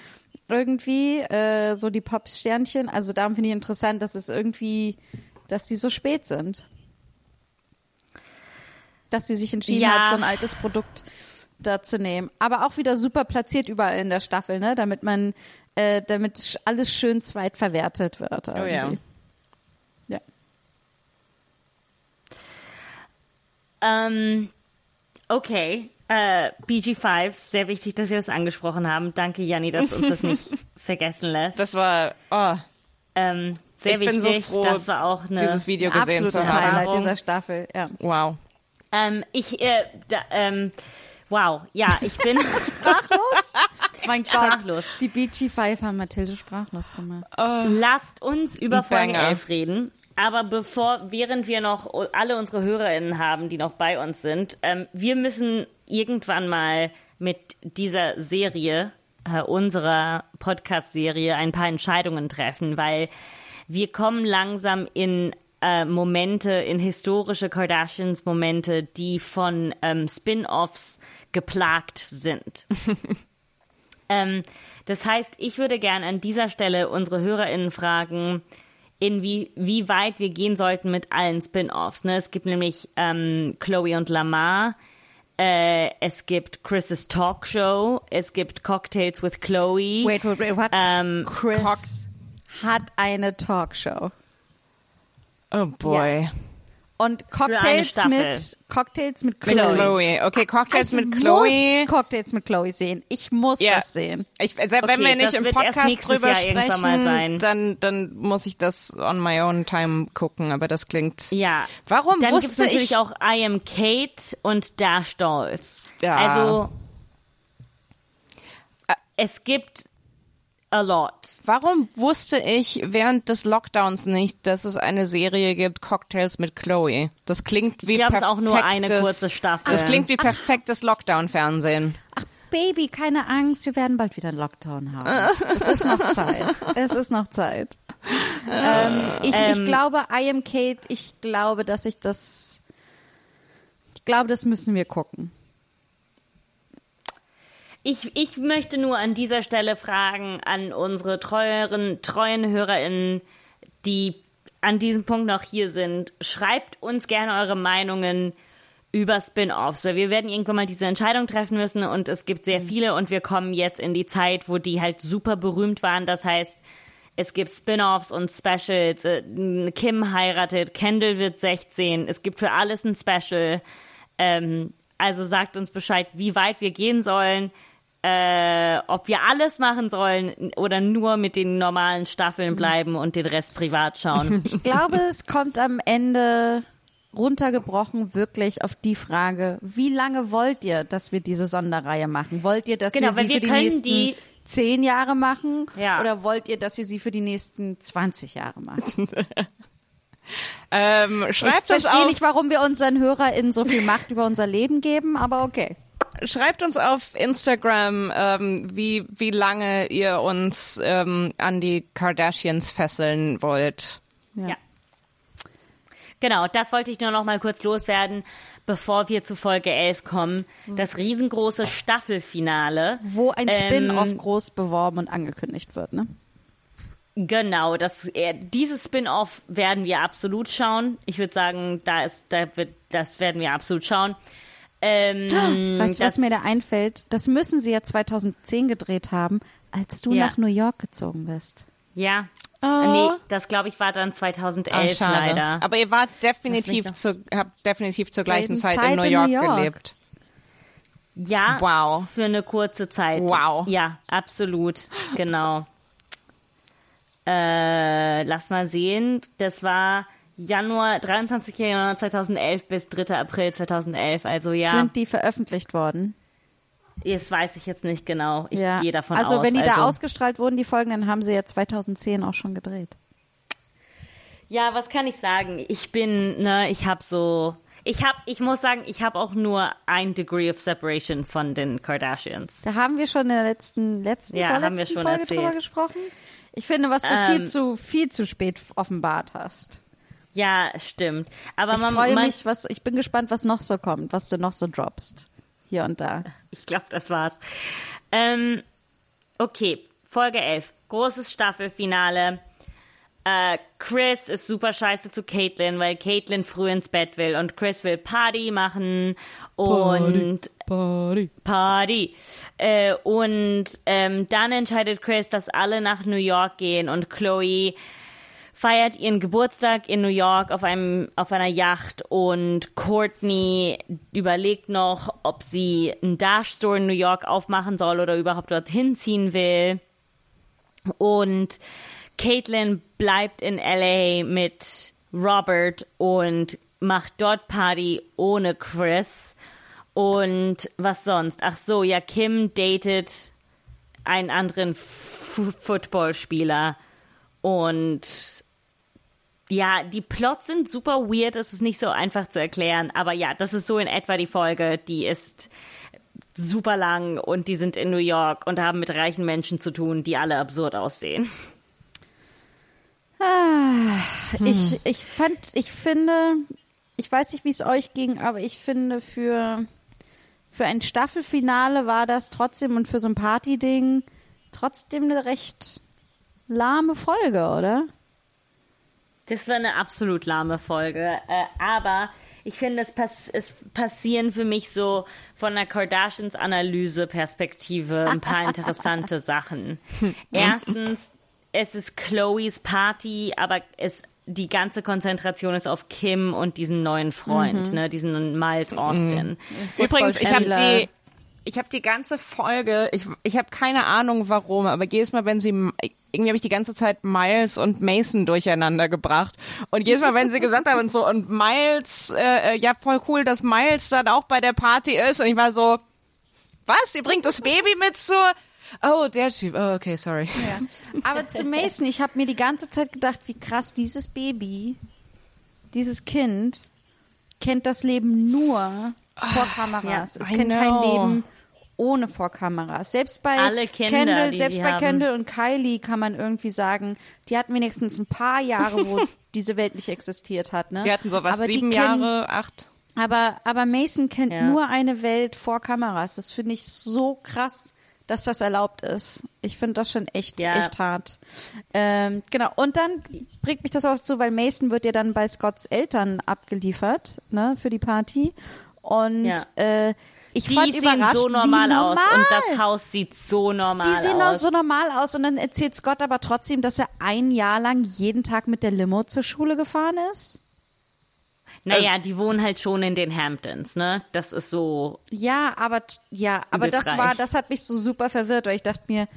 irgendwie, äh, so die Pop-Sternchen. Also darum finde ich interessant, dass es irgendwie, dass die so spät sind. Dass sie sich entschieden Ja. hat, so ein altes Produkt da zu nehmen. Aber auch wieder super platziert überall in der Staffel, ne? Damit man, äh, damit alles schön zweitverwertet wird. Oh ja. irgendwie. Ja. Ähm, okay. Äh, BG5, sehr wichtig, dass wir das angesprochen haben. Danke, Janni, dass du uns das nicht vergessen lässt. Das war, oh, ähm, sehr ich bin wichtig. so froh, das war auch eine dieses Video gesehen zu haben. Highlight dieser Staffel, ja. Wow. Ähm, ich, äh, da, ähm, wow, ja, ich bin Sprachlos? mein Gott. Sprachlos. Die BG Five haben Mathilde sprachlos gemacht. Lasst uns über Folge Banger. 11 reden. Aber bevor, während wir noch alle unsere HörerInnen haben, die noch bei uns sind, ähm, wir müssen irgendwann mal mit dieser Serie, äh, unserer Podcast-Serie, ein paar Entscheidungen treffen, weil wir kommen langsam in äh, Momente, in historische Kardashians-Momente, die von ähm, Spin-offs geplagt sind. Ähm, das heißt, ich würde gern an dieser Stelle unsere HörerInnen fragen, inwie, wie weit wir gehen sollten mit allen Spin-offs. Ne? Es gibt nämlich ähm, Chloe und Lamar, äh, es gibt Chris's Talkshow, es gibt Cocktails with Chloe. Wait, wait, wait, what? Ähm, Chris Cox- hat eine Talkshow. Oh boy. Und Cocktails mit Cocktails mit Chloe. Mit Chloe. Okay, Cocktails ich mit Chloe. muss Cocktails mit Chloe sehen. Ich muss Ja. das sehen. Ich, selbst wenn Okay, wir nicht das im Podcast drüber Jahr sprechen, dann, dann muss ich das on my own time gucken, aber das klingt. Ja. Warum Dann gibt's wusste natürlich ich- auch I Am Kate und Dash Dolls. Ja. Also es gibt a lot. Warum wusste ich während des Lockdowns nicht, dass es eine Serie gibt, Cocktails mit Chloe? Das klingt wie Ich glaube, es ist perfektes, auch nur eine kurze Staffel. Das klingt wie perfektes Lockdown-Fernsehen. Ach, Baby, keine Angst, wir werden bald wieder einen Lockdown haben. es ist noch Zeit. Es ist noch Zeit. Ähm, ich, ich Ähm. glaube, I am Kate, ich glaube, dass ich das. Ich glaube, das müssen wir gucken. Ich, ich möchte nur an dieser Stelle fragen an unsere treueren, treuen HörerInnen, die an diesem Punkt noch hier sind. Schreibt uns gerne eure Meinungen über Spin-offs. Wir werden irgendwann mal diese Entscheidung treffen müssen und es gibt sehr viele und wir kommen jetzt in die Zeit, wo die halt super berühmt waren. Das heißt, es gibt Spin-offs und Specials. Äh, Kim heiratet, Kendall wird 16. Es gibt für alles ein Special. Ähm, also sagt uns Bescheid, wie weit wir gehen sollen, äh, ob wir alles machen sollen oder nur mit den normalen Staffeln bleiben und den Rest privat schauen. Ich glaube, es kommt am Ende runtergebrochen wirklich auf die Frage, wie lange wollt ihr, dass wir diese Sonderreihe machen? Wollt ihr, dass Genau, wir sie wir für die nächsten die- zehn Jahre machen? Ja. Oder wollt ihr, dass wir sie für die nächsten 20 Jahre machen? Ähm, Ich schreibt uns verstehe nicht, warum wir unseren HörerInnen so viel Macht über unser Leben geben, aber okay. Schreibt uns auf Instagram, ähm, wie, wie lange ihr uns ähm, an die Kardashians fesseln wollt. Ja. Genau, das wollte ich nur noch mal kurz loswerden, bevor wir zu Folge 11 kommen. Das riesengroße Staffelfinale. Wo ein Ähm, Spin-off groß beworben und angekündigt wird, ne? Genau, das, äh, dieses Spin-off werden wir absolut schauen. Ich würde sagen, da ist, da wird, das werden wir absolut schauen. Ähm, Weißt du, was mir da einfällt? Das müssen sie ja 2010 gedreht haben, als du Ja. nach New York gezogen bist. Ja. Oh. Nee, das glaube ich war dann 2011 Ah, schade. leider. Aber ihr wart definitiv zu, habt definitiv zur gleichen Selben Zeit, in New York, gelebt. Ja, Wow. für eine kurze Zeit. Wow. Ja, absolut. Genau. Äh, lass mal sehen. Das war Januar, 23. Januar 2011 bis 3. April 2011. Also ja, Sind die veröffentlicht worden? das weiß ich jetzt nicht genau. Ich ja. gehe davon also, aus. wenn die also, da ausgestrahlt wurden, die Folgen, dann haben sie ja 2010 auch schon gedreht. Ja, was kann ich sagen? Ich bin, ne, ich habe so, ich habe, ich muss sagen, ich habe auch nur ein Degree of Separation von den Kardashians. Da haben wir schon in der letzten, letzten, Ja, haben wir vorletzten schon Folge erzählt. drüber gesprochen. Ich finde, was du Ähm, viel zu, viel zu spät offenbart hast. Ja, stimmt. Aber Ich man, freue man, mich, was, ich bin gespannt, was noch so kommt, was du noch so droppst. Hier und da. Ich glaube, das war's. Ähm, okay, Folge 11. Großes Staffelfinale. Äh, Chris ist super scheiße zu Caitlin, weil Caitlin früh ins Bett will und Chris will Party machen und Party. Party. Äh, und ähm, dann entscheidet Chris, dass alle nach New York gehen und Chloe feiert ihren Geburtstag in New York auf einem auf einer Yacht und Courtney überlegt noch, ob sie einen Dash Store in New York aufmachen soll oder überhaupt dorthin ziehen will. Und Caitlin bleibt in LA mit Robert und macht dort Party ohne Chris. Und was sonst? Ach so, ja, Kim datet einen anderen F Footballspieler. Und ja, die Plots sind super weird, es ist nicht so einfach zu erklären. Aber ja, das ist so in etwa die Folge. Die ist super lang und die sind in New York und haben mit reichen Menschen zu tun, die alle absurd aussehen. Ich, ich fand, ich finde, ich weiß nicht, wie es euch ging, aber ich finde für, für ein Staffelfinale war das trotzdem und für so ein Party-Ding trotzdem eine recht lahme Folge, oder? Das war eine absolut lahme Folge. Äh, aber ich finde, es, pass es passieren für mich so von der Kardashians-Analyse-Perspektive ein paar interessante Sachen. Erstens, es ist Chloes Party, aber es die ganze Konzentration ist auf Kim und diesen neuen Freund, Mhm. ne, diesen Miles Austin. Übrigens, ich habe die, ich habe die ganze Folge, ich, ich habe keine Ahnung warum, aber jedes Mal, wenn sie, irgendwie habe ich die ganze Zeit Miles und Mason durcheinander gebracht. Und jedes Mal, wenn sie gesagt haben und so, und Miles, äh, äh, ja voll cool, dass Miles dann auch bei der Party ist. Und ich war so, was? Ihr bringt das Baby mit zur, oh, der Typ, oh, okay, sorry. Ja. Aber zu Mason, ich habe mir die ganze Zeit gedacht, wie krass dieses Baby, dieses Kind, kennt das Leben nur vor Kameras. ja, es I kennt kein. Leben ohne vor Kameras. Selbst bei Alle Kinder, Kendall, selbst bei haben. Kendall und Kylie kann man irgendwie sagen, die hatten wenigstens ein paar Jahre, wo diese Welt nicht existiert hat. Ne? Sie hatten so was, Aber sieben kennen- Jahre, acht. Aber, aber Mason kennt Ja. nur eine Welt vor Kameras. Das finde ich so krass, dass das erlaubt ist. Ich finde das schon echt, Ja. echt hart. Ähm, genau. Und dann bringt mich das auch zu, weil Mason wird ja dann bei Scotts Eltern abgeliefert, ne, für die Party. Und Ja. äh, ich Die fand sehen überrascht, so normal, wie normal. aus und das Haus sieht so normal die sehen aus. so normal aus und dann erzählt Scott aber trotzdem, dass er ein Jahr lang jeden Tag mit der Limo zur Schule gefahren ist. naja, die wohnen halt schon in den Hamptons, ne? Das ist so. Ja, aber ja, aber das war, das hat mich so super verwirrt, weil ich dachte mir,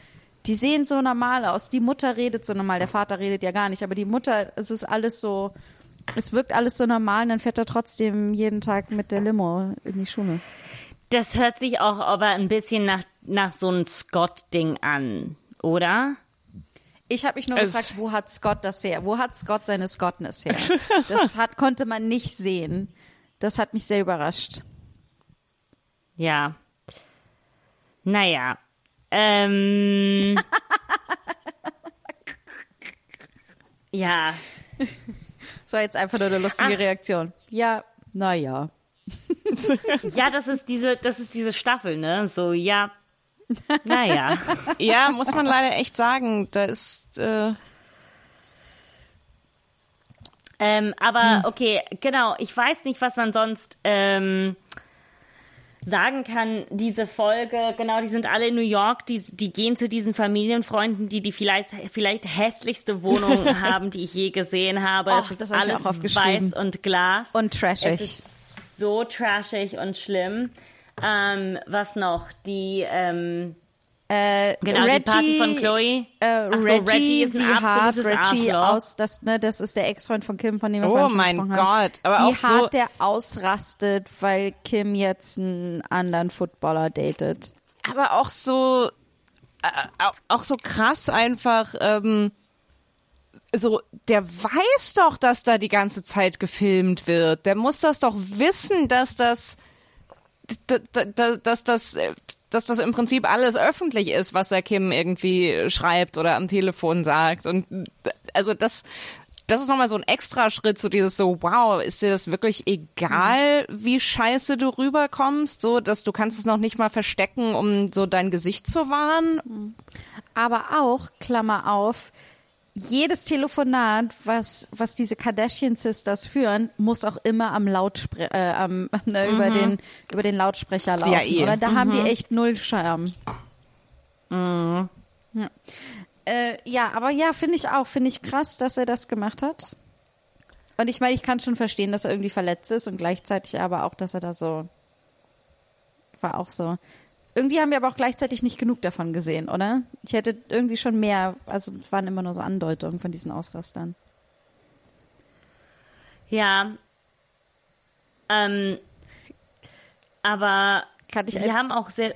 die sehen so normal aus. Die Mutter redet so normal, der Vater redet ja gar nicht, aber die Mutter, es ist alles so, es wirkt alles so normal und dann fährt er trotzdem jeden Tag mit der Limo in die Schule. Das hört sich auch aber ein bisschen nach, nach so einem Scott-Ding an, oder? Ich habe mich nur Es- gefragt, wo hat Scott das her? Wo hat Scott seine Scottness her? Das hat, konnte man nicht sehen. Das hat mich sehr überrascht. Ja. Naja. Ähm. ja. So, jetzt einfach nur eine lustige Ach. Reaktion. Ja, naja. Ja, das ist diese, das ist diese Staffel, ne? So, ja. Naja. Ja, muss man leider echt sagen, da ist, äh, Ähm, aber okay, genau, ich weiß nicht, was man sonst ähm, sagen kann. Diese Folge, genau, die sind alle in New York, die, die gehen zu diesen Familienfreunden, die die vielleicht, vielleicht hässlichste Wohnung haben, die ich je gesehen habe. Och, es ist alles weiß und Glas. Und trashig. Es ist so trashig und schlimm. Ähm, was noch? Die, ähm, Äh, genau, die Party von Chloe. Äh, Ach so, Reggie, Reggie ist wie hart Reggie Arschloch. aus, das, ne, das ist der Ex-Freund von Kim, von dem wir Oh mein haben. Gott, aber wie auch so- hart der ausrastet, weil Kim jetzt einen anderen Footballer datet. aber auch so, äh, auch, so krass einfach, ähm, so, der weiß doch, dass da die ganze Zeit gefilmt wird. Der muss das doch wissen, dass das, d- d- d- dass das, äh, dass das im Prinzip alles öffentlich ist, was er Kim irgendwie schreibt oder am Telefon sagt. Und also das, das ist nochmal so ein extra Schritt, so dieses so, wow, ist dir das wirklich egal, wie scheiße du rüberkommst, so, dass du kannst es noch nicht mal verstecken, um so dein Gesicht zu wahren? Aber auch, Klammer auf, jedes Telefonat, was, was diese Kardashian Sisters führen, muss auch immer am Lautspre äh, am, ne, über, den, über den Lautsprecher laufen. Ja, eh. Oder? Da haben die echt null Charme. Ja. Äh, ja, aber ja, finde ich auch. Finde ich krass, dass er das gemacht hat. Und ich meine, ich kann schon verstehen, dass er irgendwie verletzt ist und gleichzeitig aber auch, dass er da so war auch so. Irgendwie haben wir aber auch gleichzeitig nicht genug davon gesehen, oder? Ich hätte irgendwie schon mehr, also es waren immer nur so Andeutungen von diesen Ausrastern. Ja. Ähm, aber Kann ich wir haben auch sehr.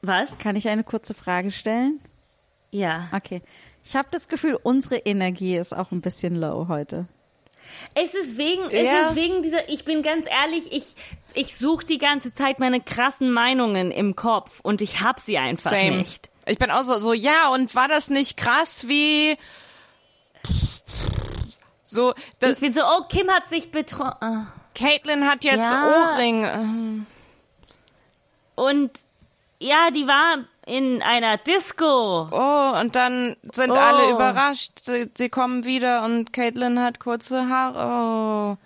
Was? Kann ich eine kurze Frage stellen? Ja. Okay. Ich habe das Gefühl, unsere Energie ist auch ein bisschen low heute. Es ist wegen, Ja. es ist wegen dieser, ich bin ganz ehrlich, ich, ich suche die ganze Zeit meine krassen Meinungen im Kopf und ich hab sie einfach Same. nicht. Ich bin auch so, so, ja, und war das nicht krass wie, so, das, Ich bin so, oh, Kim hat sich betroffen. Caitlin hat jetzt Ja. Ohrringe. Und ja, die war in einer Disco. Oh, und dann sind Oh. alle überrascht. Sie, sie kommen wieder und Caitlin hat kurze Haare.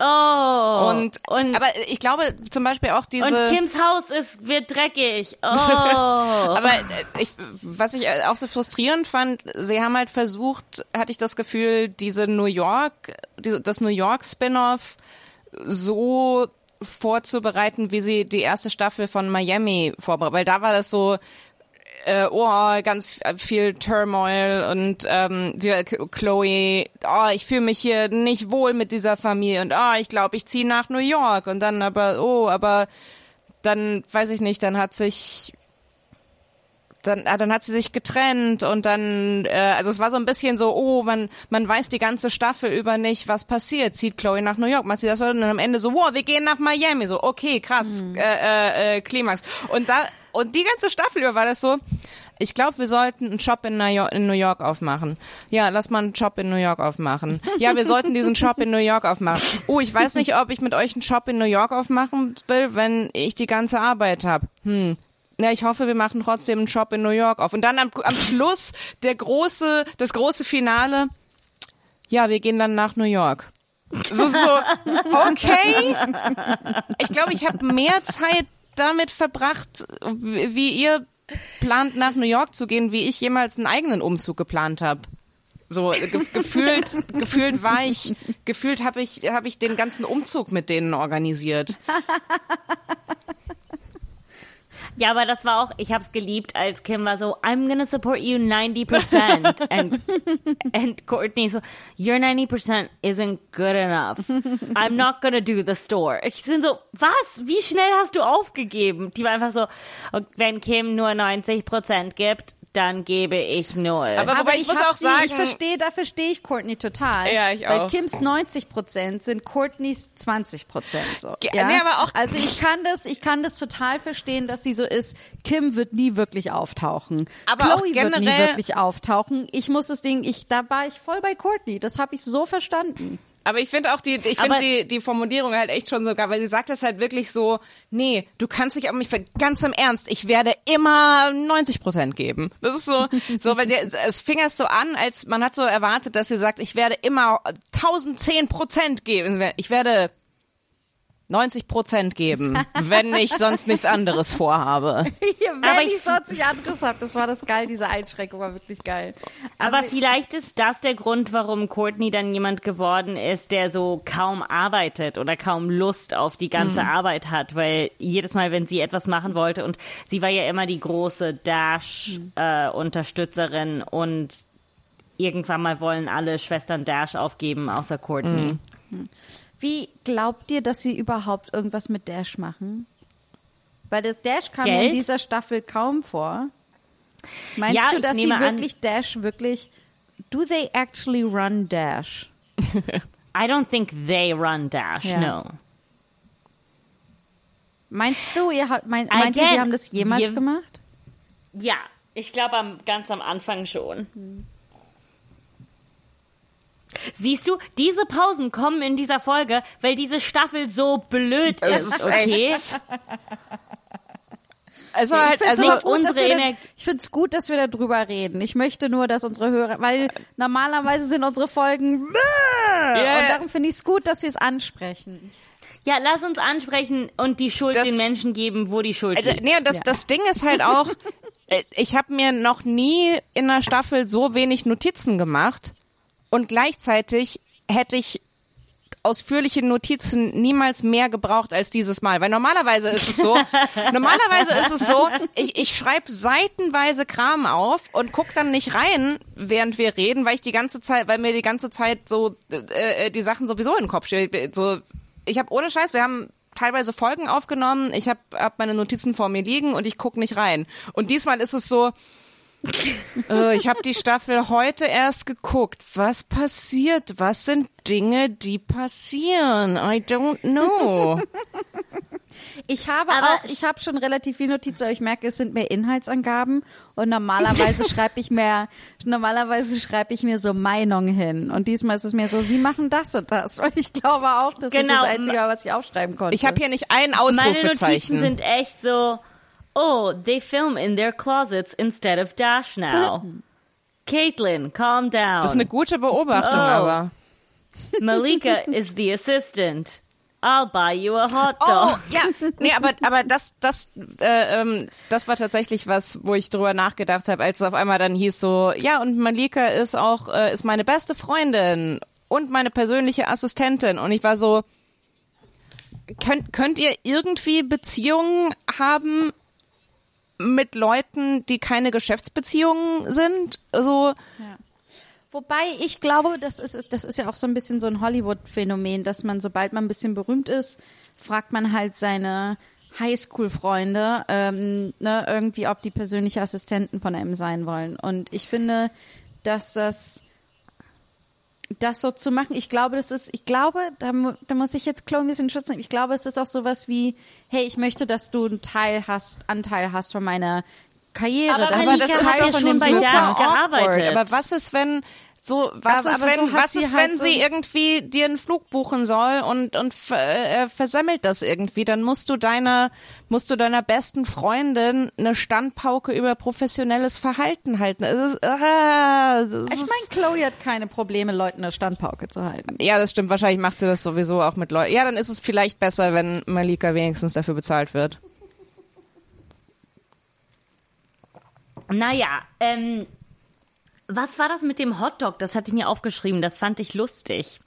Oh. Und, und, aber ich glaube zum Beispiel auch diese. und Kims Haus ist, wird dreckig. Oh. Aber äh, ich, was ich äh, auch so frustrierend fand, sie haben halt versucht, hatte ich das Gefühl, diese New York, diese, das New York Spin-off so vorzubereiten, wie sie die erste Staffel von Miami vorbereitet, weil da war das so, äh, oh, ganz viel Turmoil und ähm, wir, Chloe, oh, ich fühle mich hier nicht wohl mit dieser Familie und oh, ich glaube, ich ziehe nach New York und dann aber, oh, aber dann weiß ich nicht, dann hat sich dann, ah, dann hat sie sich getrennt und dann, äh, also es war so ein bisschen so, oh, man, man weiß die ganze Staffel über nicht, was passiert. Zieht Chloe nach New York, macht sie das und dann am Ende so, wow, wir gehen nach Miami. So, okay, krass, äh, äh, äh, Klimax. Und da, und die ganze Staffel über war das so, ich glaube, wir sollten einen Shop in New, York, in New York aufmachen. Ja, lass mal einen Shop in New York aufmachen. Ja, wir sollten diesen Shop in New York aufmachen. Oh, ich weiß nicht, ob ich mit euch einen Shop in New York aufmachen will, wenn ich die ganze Arbeit habe. Hm. Ja, ich hoffe, wir machen trotzdem einen Shop in New York auf. Und dann am, am Schluss der große, das große Finale. Ja, wir gehen dann nach New York. So, okay. Ich glaube, ich habe mehr Zeit damit verbracht, wie ihr plant nach New York zu gehen, wie ich jemals einen eigenen Umzug geplant habe. So ge gefühlt, gefühlt war ich, gefühlt habe ich, habe ich den ganzen Umzug mit denen organisiert. Ja, aber das war auch, ich hab's geliebt, als Kim war so, I'm gonna support you 90%. and, and Courtney so, your 90% isn't good enough. I'm not gonna do the store. Ich bin so, was? Wie schnell hast du aufgegeben? Die war einfach so, wenn Kim nur 90% gibt, dann gebe ich null. Aber- Aber ich, ich muss auch sie, sagen- ich verstehe, da verstehe ich Courtney total. Ja, ich Weil auch. Kims 90 Prozent sind Courtneys 20 Prozent. So. Ge- Ja? nee, aber auch- also ich kann das, ich kann das total verstehen, dass sie so ist. Kim wird nie wirklich auftauchen. Aber Chloe auch wird nie wirklich auftauchen. Ich muss das Ding, ich, da war ich voll bei Courtney. Das habe ich so verstanden. Aber ich finde auch die, ich finde die, die Formulierung halt echt schon sogar, weil sie sagt das halt wirklich so, nee, du kannst dich auf mich, ver- ganz im Ernst, ich werde immer 90 Prozent geben. Das ist so, so, weil der, es fing erst so an, als man hat so erwartet, dass sie sagt, ich werde immer 1010 Prozent geben. Ich werde 90 Prozent geben, wenn ich sonst nichts anderes vorhabe. Wenn Aber ich ich- sonst nicht anderes habe, das war das geil, diese Einschränkung war wirklich geil. Aber vielleicht ist das der Grund, warum Courtney dann jemand geworden ist, der so kaum arbeitet oder kaum Lust auf die ganze Arbeit hat, weil jedes Mal, wenn sie etwas machen wollte und sie war ja immer die große Dash-Unterstützerin und irgendwann mal wollen alle Schwestern Dash aufgeben, außer Courtney. Wie glaubt ihr, dass sie überhaupt irgendwas mit Dash machen? Weil das Dash kam ja in dieser Staffel kaum vor. Meinst Ja, du, dass sie nehme an- wirklich Dash wirklich Do they actually run Dash? I don't think they run Dash, Ja. no. Meinst du, ihr mein, meint ihr, sie haben das jemals wir- gemacht? Ja, ich glaube ganz am Anfang schon. Siehst du, diese Pausen kommen in dieser Folge, weil diese Staffel so blöd Es ist, ist okay? echt- Also halt, ich finde es also, gut, dass unsere wir da, Ener- ich find's gut, dass wir darüber reden. Ich möchte nur, dass unsere Hörer, weil normalerweise sind unsere Folgen Ja, und ja. darum finde ich es gut, dass wir es ansprechen. Ja, lass uns ansprechen und die Schuld Das- den Menschen geben, wo die Schuld Also, liegt. nee, und das, Ja. das Ding ist halt auch, äh, ich habe mir noch nie in einer Staffel so wenig Notizen gemacht und gleichzeitig hätte ich ausführliche Notizen niemals mehr gebraucht als dieses Mal. Weil normalerweise ist es so, normalerweise ist es so, ich, ich schreibe seitenweise Kram auf und guck dann nicht rein, während wir reden, weil ich die ganze Zeit, weil mir die ganze Zeit so äh, äh, die Sachen sowieso in den Kopf stehen. So, ich habe ohne Scheiß, wir haben teilweise Folgen aufgenommen, ich habe hab meine Notizen vor mir liegen und ich guck nicht rein. Und diesmal ist es so, äh, ich habe die Staffel heute erst geguckt. Was passiert? Was sind Dinge, die passieren? I don't know. Ich habe Aber auch, ich habe schon relativ viel Notizen, aber ich merke, es sind mehr Inhaltsangaben und normalerweise schreibe ich mehr, normalerweise schreibe ich mir so Meinungen hin und diesmal ist es mir so, sie machen das und das und ich glaube auch, das Genau. ist das Einzige, was ich aufschreiben konnte. Ich habe hier nicht ein Meine Notizen Ausrufezeichen. sind echt so, oh, they film in their closets instead of Dash now. Caitlin, calm down. Das ist eine gute Beobachtung, Oh. aber. Malika is the assistant. I'll buy you a hot Oh, dog. ja, nee, aber aber das das äh, ähm, das war tatsächlich was, wo ich drüber nachgedacht habe, als es auf einmal dann hieß so, ja und Malika ist auch äh, ist meine beste Freundin und meine persönliche Assistentin und ich war so, könnt könnt ihr irgendwie Beziehungen haben mit Leuten, die keine Geschäftsbeziehungen sind? So Wobei ich glaube, das ist, das ist ja auch so ein bisschen so ein Hollywood-Phänomen, dass man, sobald man ein bisschen berühmt ist, fragt man halt seine Highschool-Freunde ähm, ne, irgendwie, ob die persönliche Assistenten von einem sein wollen. Und ich finde, dass das das so zu machen, ich glaube, das ist, ich glaube, da, da muss ich jetzt Chloe ein bisschen Schutz nehmen. Ich glaube, es ist auch sowas wie, hey, ich möchte, dass du einen Teil hast, Anteil hast von meiner Karriere. Aber du hat Teil ja von schon dem bei awkward. gearbeitet. Aber was ist, wenn so was Aber- ist, aber so wenn hat was sie ist, halt wenn so- sie irgendwie dir einen Flug buchen soll und und ver, äh, versemmelt das irgendwie, dann musst du deiner musst du deiner besten Freundin eine Standpauke über professionelles Verhalten halten. Es ist, ah, Ich meine, Chloe hat keine Probleme, Leuten eine Standpauke zu halten. ja, das stimmt. Wahrscheinlich macht sie das sowieso auch mit Leuten. Ja, dann ist es vielleicht besser, wenn Malika wenigstens dafür bezahlt wird. Naja, ähm, was war das mit dem Hotdog? Das hatte ich mir aufgeschrieben. Das fand ich lustig.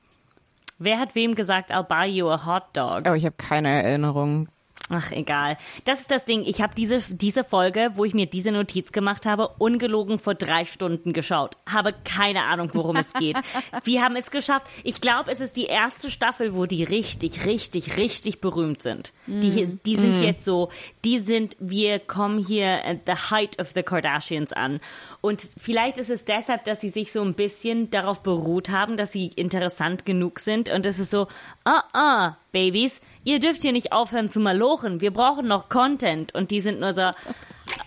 Wer hat wem gesagt, I'll buy you a hot dog? Aber ich habe keine Erinnerung. Ach, egal. Das ist das Ding. Ich habe diese, diese Folge, wo ich mir diese Notiz gemacht habe, ungelogen vor drei Stunden geschaut. Habe keine Ahnung, worum es geht. Wir haben es geschafft. Ich glaube, es ist die erste Staffel, wo die richtig, richtig, richtig berühmt sind. Die, die sind jetzt so, die sind, wir kommen hier at the height of the Kardashians an. Und vielleicht ist es deshalb, dass sie sich so ein bisschen darauf beruht haben, dass sie interessant genug sind. Und es ist so, ah, ah, Babys, ihr dürft hier nicht aufhören zu malochen. Wir brauchen noch Content. Und die sind nur so,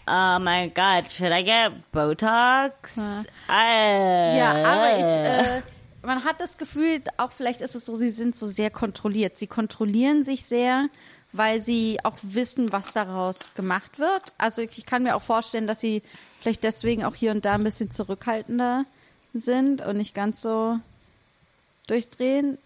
oh my God, should I get Botox? Äh, Ja, aber ich, äh, man hat das Gefühl, auch vielleicht ist es so, sie sind so sehr kontrolliert. Sie kontrollieren sich sehr, weil sie auch wissen, was daraus gemacht wird. Also ich kann mir auch vorstellen, dass sie vielleicht deswegen auch hier und da ein bisschen zurückhaltender sind und nicht ganz so durchdrehen.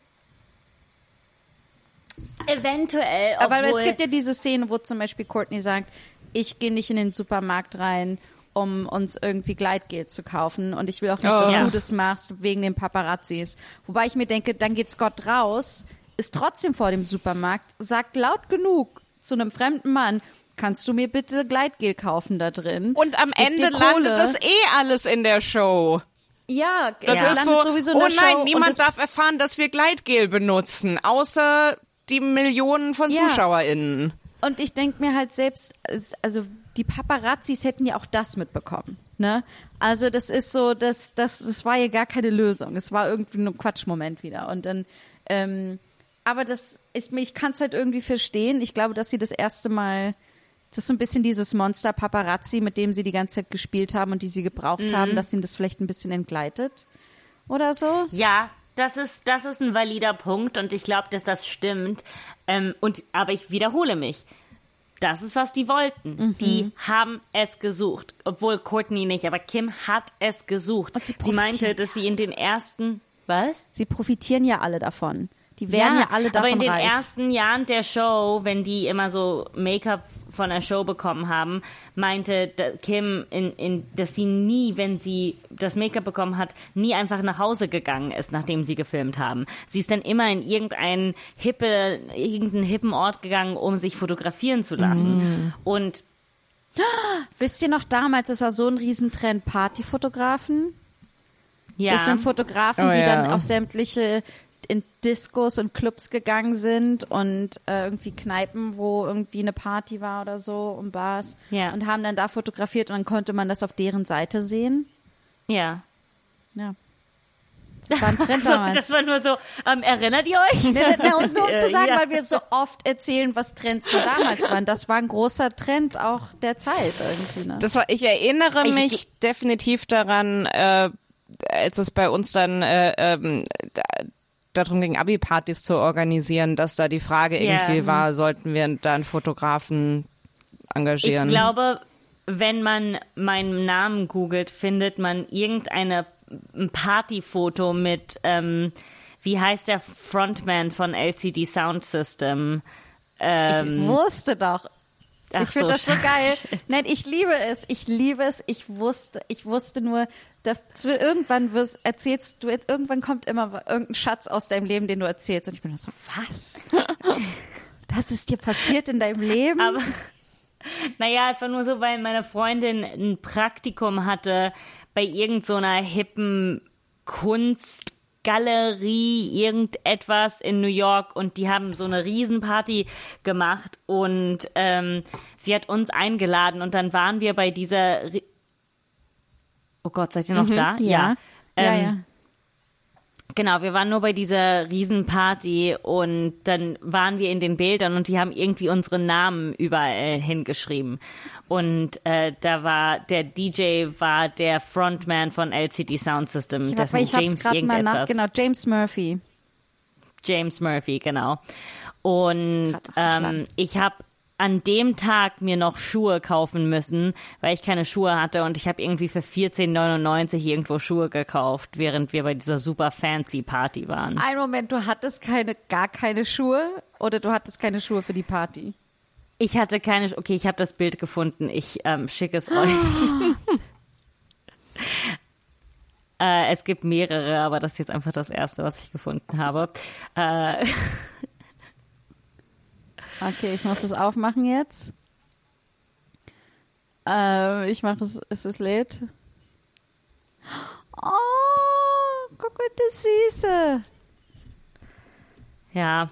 Eventuell, Aber es gibt ja diese Szene, wo zum Beispiel Courtney sagt, ich gehe nicht in den Supermarkt rein, um uns irgendwie Gleitgel zu kaufen und ich will auch nicht, Oh. dass du das machst wegen den Paparazzis. Wobei ich mir denke, dann geht Scott raus, ist trotzdem vor dem Supermarkt, sagt laut genug zu einem fremden Mann, kannst du mir bitte Gleitgel kaufen da drin? Und am Ich Ende landet das eh alles in der Show. Ja, Das es ist landet so, sowieso in oh der nein, Show niemand darf erfahren, dass wir Gleitgel benutzen, außer die Millionen von Ja. ZuschauerInnen. Und ich denke mir halt selbst, also die Paparazzis hätten ja auch das mitbekommen. Ne? Also das ist so, das, das, das war ja gar keine Lösung. Es war irgendwie ein Quatschmoment wieder. Und dann, ähm, aber das ist mir, ich kann es halt irgendwie verstehen. Ich glaube, dass sie das erste Mal, das ist so ein bisschen dieses Monster Paparazzi, mit dem sie die ganze Zeit gespielt haben und die sie gebraucht haben, dass ihnen das vielleicht ein bisschen entgleitet. Oder so. Ja, das ist, das ist ein valider Punkt und ich glaube, dass das stimmt. Ähm, und, aber ich wiederhole mich. Das ist, was die wollten. Mhm. Die haben es gesucht. Obwohl Courtney nicht, aber Kim hat es gesucht. Und sie sie meinte, dass sie in den ersten, was? Sie profitieren ja alle davon. Die werden ja, alle davon aber in den reich. ersten Jahren der Show, wenn die immer so Make-up von der Show bekommen haben, meinte Kim, in, in, dass sie nie, wenn sie das Make-up bekommen hat, nie einfach nach Hause gegangen ist, nachdem sie gefilmt haben. Sie ist dann immer in irgendeinen hippe, irgendeinen hippen Ort gegangen, um sich fotografieren zu lassen. Mm. Und Wisst ihr noch damals, es war so ein Riesentrend, Partyfotografen? ja, Das sind Fotografen, Oh, die dann ja. auf sämtliche in Discos und Clubs gegangen sind und äh, irgendwie Kneipen, wo irgendwie eine Party war oder so und Bars Ja. und haben dann da fotografiert und dann konnte man das auf deren Seite sehen. ja. Ja. Das war ein Trend So, das war nur so, ähm, erinnert ihr euch? Um nur um zu sagen, ja. weil wir so oft erzählen, was Trends von damals waren. Das war ein großer Trend auch der Zeit irgendwie. Ne? Das war, ich erinnere Ich- mich definitiv daran, äh, als es bei uns dann äh, ähm, darum ging, Abi-Partys zu organisieren, dass da die Frage Ja. irgendwie war, sollten wir da einen Fotografen engagieren? Ich glaube, wenn man meinen Namen googelt, findet man irgendeine ein Partyfoto mit, ähm, wie heißt der Frontman von LCD Sound System? Ich Ähm, wusste doch. ach ich finde so, das so geil. Nein, ich liebe es. Ich liebe es. Ich wusste, ich wusste nur, dass du irgendwann wirst, erzählst du, irgendwann kommt immer irgendein Schatz aus deinem Leben, den du erzählst. Und ich bin so, was? Das ist dir passiert in deinem Leben? Aber naja, es war nur so, weil meine Freundin ein Praktikum hatte bei irgendeiner so hippen Kunstgalerie, irgendetwas in New York und die haben so eine Riesenparty gemacht und ähm, sie hat uns eingeladen und dann waren wir bei dieser. Oh Gott, seid ihr noch da? Mhm. ja. Ja, Ähm, ja. Genau, wir waren nur bei dieser Riesenparty und dann waren wir in den Bildern und die haben irgendwie unsere Namen überall hingeschrieben. Und äh, da war der DJ war der Frontman von LCD Sound System. Ich, das ich hab's James gerade mal nach, genau, James Murphy. James Murphy, genau. Und ähm, ich habe an dem Tag mir noch Schuhe kaufen müssen, weil ich keine Schuhe hatte und ich habe irgendwie für 14,99 irgendwo Schuhe gekauft, während wir bei dieser super fancy Party waren. Ein Moment, du hattest keine, gar keine Schuhe oder du hattest keine Schuhe für die Party? Ich hatte keine. Okay, ich habe das Bild gefunden. Ich ähm, schicke es euch. äh, es gibt mehrere, aber das ist jetzt einfach das erste, was ich gefunden habe. Äh, Okay, ich muss es aufmachen jetzt. Äh, ich mache es, es ist lädt. Oh, guck mal, das Süße. ja,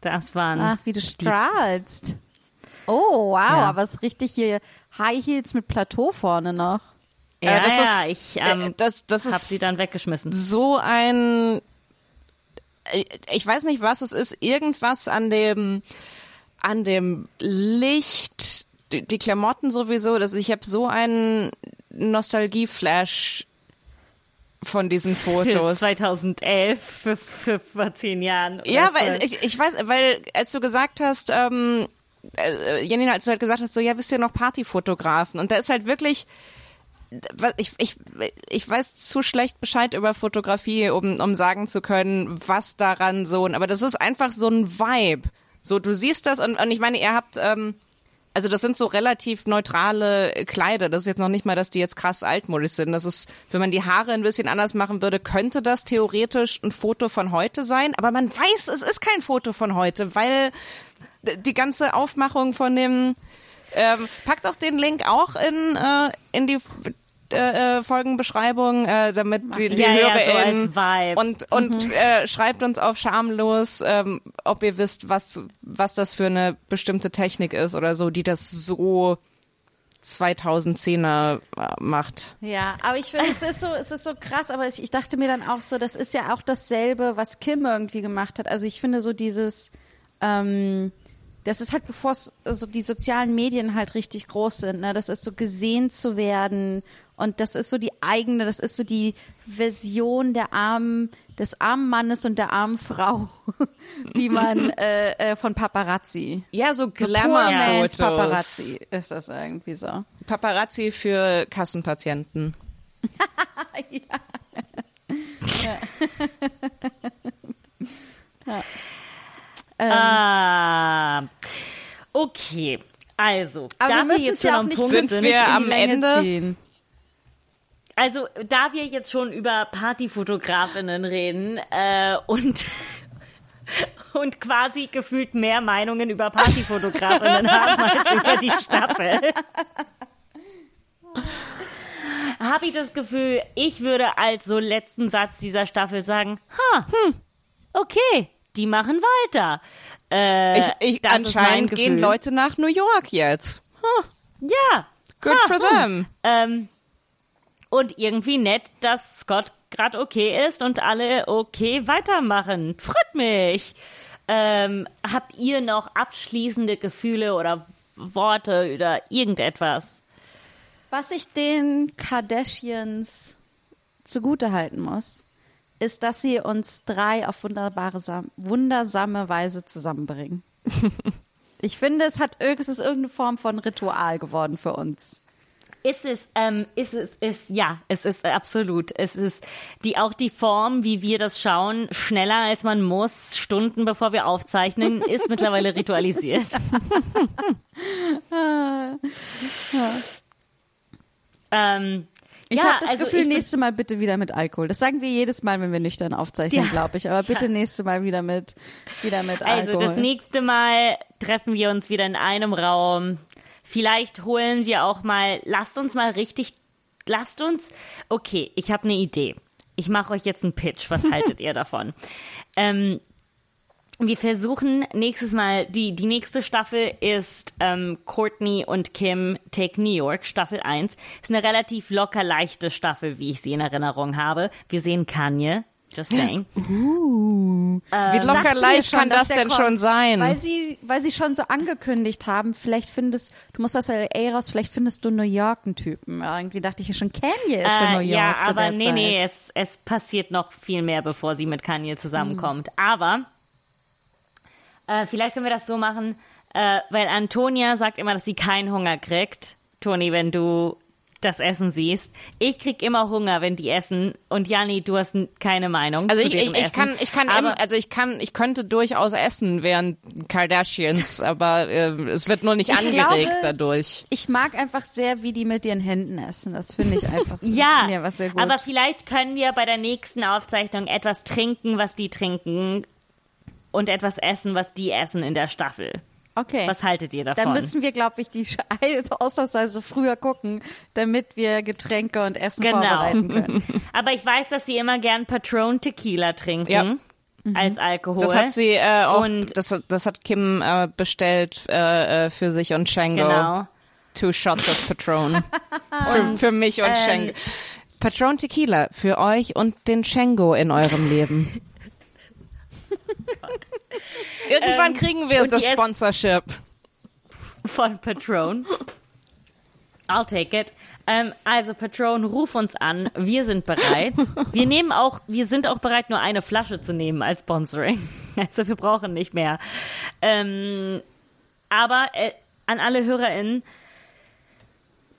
das waren. Ach, wie du strahlst. Oh, wow, Ja. aber es ist richtig hier High Heels mit Plateau vorne noch. ja, Äh, das ja, ist- ich ähm, äh, das- das habe ist- sie dann weggeschmissen. so ein ich weiß nicht, was es ist, irgendwas an dem an dem Licht, die, die Klamotten sowieso, dass ich habe so einen Nostalgie-Flash von diesen Fotos. 2011, für, für vor zehn Jahren. Ja, weil ich, ich weiß, weil als du gesagt hast, ähm, äh, Janina, als du halt gesagt hast, so ja, wisst ihr noch Partyfotografen und da ist halt wirklich ich, ich, ich weiß zu schlecht Bescheid über Fotografie, um, um sagen zu können, was daran so, aber das ist einfach so ein Vibe. So, du siehst das und, und ich meine, ihr habt, ähm, also das sind so relativ neutrale Kleider. Das ist jetzt noch nicht mal, dass die jetzt krass altmodisch sind. Das ist, wenn man die Haare ein bisschen anders machen würde, könnte das theoretisch ein Foto von heute sein. Aber man weiß, es ist kein Foto von heute, weil die ganze Aufmachung von dem ähm, packt auch den Link auch in, äh, in die äh, Folgenbeschreibung, äh, damit die, die Ja, ja, so HörerInnen als Vibe. und, und äh, schreibt uns auf schamlos, ähm, ob ihr wisst, was, was das für eine bestimmte Technik ist oder so, die das so 2010er äh, macht. Ja, aber ich finde, es ist so, es ist so krass, aber ich, ich dachte mir dann auch so, das ist ja auch dasselbe, was Kim irgendwie gemacht hat. Also ich finde so dieses, ähm, das ist halt bevor es, also die sozialen Medien halt richtig groß sind, ne? Das ist so gesehen zu werden und das ist so die eigene, das ist so die Version der armen, des armen Mannes und der armen Frau, wie man äh, äh, von Paparazzi. Ja, so So Poor Man's Glamour-Fotos. Paparazzi ist das irgendwie so. Paparazzi für Kassenpatienten. Ah, okay. Also, Aber da wir müssen jetzt ja auch nicht Punkt Sind wir am Ende? ziehen. Also da wir jetzt schon über Partyfotografinnen reden äh, und und quasi gefühlt mehr Meinungen über Partyfotografinnen haben als über die Staffel. Habe ich das Gefühl, ich würde als so letzten Satz dieser Staffel sagen, ha, okay, die machen weiter. Äh, Ich, ich, anscheinend gehen. Leute nach New York jetzt. Huh, Ja. good ha, for hm. them. Ähm, und irgendwie nett, dass Scott gerade okay ist und alle okay weitermachen. Freut mich. Ähm, habt ihr noch abschließende Gefühle oder Worte oder irgendetwas? Was ich den Kardashians zugutehalten muss, ist, dass sie uns drei auf wunderbare, Sam- wundersame Weise zusammenbringen. ich finde, es hat es ist irgendeine Form von Ritual geworden für uns. Ist es, ähm, ist es, ist, ja, es ist absolut. Es ist die, auch die Form, wie wir das schauen, schneller als man muss, Stunden bevor wir aufzeichnen, ist mittlerweile ritualisiert. ähm, Ich ja, habe das also Gefühl, nächste Mal bitte wieder mit Alkohol. Das sagen wir jedes Mal, wenn wir nüchtern aufzeichnen, Ja. glaube ich. Aber bitte nächste Mal wieder mit, wieder mit Also Alkohol. das nächste Mal treffen wir uns wieder in einem Raum. Vielleicht holen wir auch mal, lasst uns mal richtig, lasst uns, okay, ich habe eine Idee. Ich mache euch jetzt einen Pitch. Was haltet ihr davon? Ähm, wir versuchen nächstes Mal, die, die nächste Staffel ist ähm, Courtney und Kim Take New York, Staffel 1. Ist eine relativ locker leichte Staffel, wie ich sie in Erinnerung habe. Wir sehen Kanye, just saying. Wie locker Dachte mir leicht schon, kann das denn kommt, schon sein? Weil sie, weil sie schon so angekündigt haben, vielleicht findest, du musst aus LA raus, vielleicht findest du New York einen Typen. Irgendwie dachte ich ja schon, Kanye ist in New York Äh, ja, aber nee, Zeit. nee, es, es passiert noch viel mehr, bevor sie mit Kanye zusammenkommt. Aber äh, vielleicht können wir das so machen, äh, weil Antonia sagt immer, dass sie keinen Hunger kriegt. Toni, wenn du das Essen siehst. Ich krieg immer Hunger, wenn die essen. Und Jani, du hast keine Meinung. Also zu ich, ich, ich kann, ich kann, aber, immer, also ich kann, ich könnte durchaus essen während Kardashians, aber äh, es wird nur nicht Ich angeregt glaube- dadurch. Ich mag einfach sehr, wie die mit ihren Händen essen. Das finde ich einfach Ja, mir was sehr gut. aber vielleicht können wir bei der nächsten Aufzeichnung etwas trinken, was die trinken und etwas essen, was die essen in der Staffel. Okay. Was haltet ihr davon? Dann müssen wir, glaube ich, die Sch- ausnahmsweise früher gucken, damit wir Getränke und Essen Genau. vorbereiten können. Aber ich weiß, dass sie immer gern Patron Tequila trinken Ja. als Alkohol. Das hat sie äh, auch, Und- das, hat- das hat Kim äh, bestellt äh, äh, für sich und Shango. Genau. Two shots of Patron. für, für mich und ähm, Shango. Patron Tequila für euch und den Shango in eurem Leben. Irgendwann kriegen wir Ähm, das Sponsorship. Von Patron. I'll take it. Ähm, also Patron, ruf uns an. Wir sind bereit. Wir nehmen auch, wir sind auch bereit, nur eine Flasche zu nehmen als Sponsoring. Also wir brauchen nicht mehr. Ähm, aber äh, an alle HörerInnen,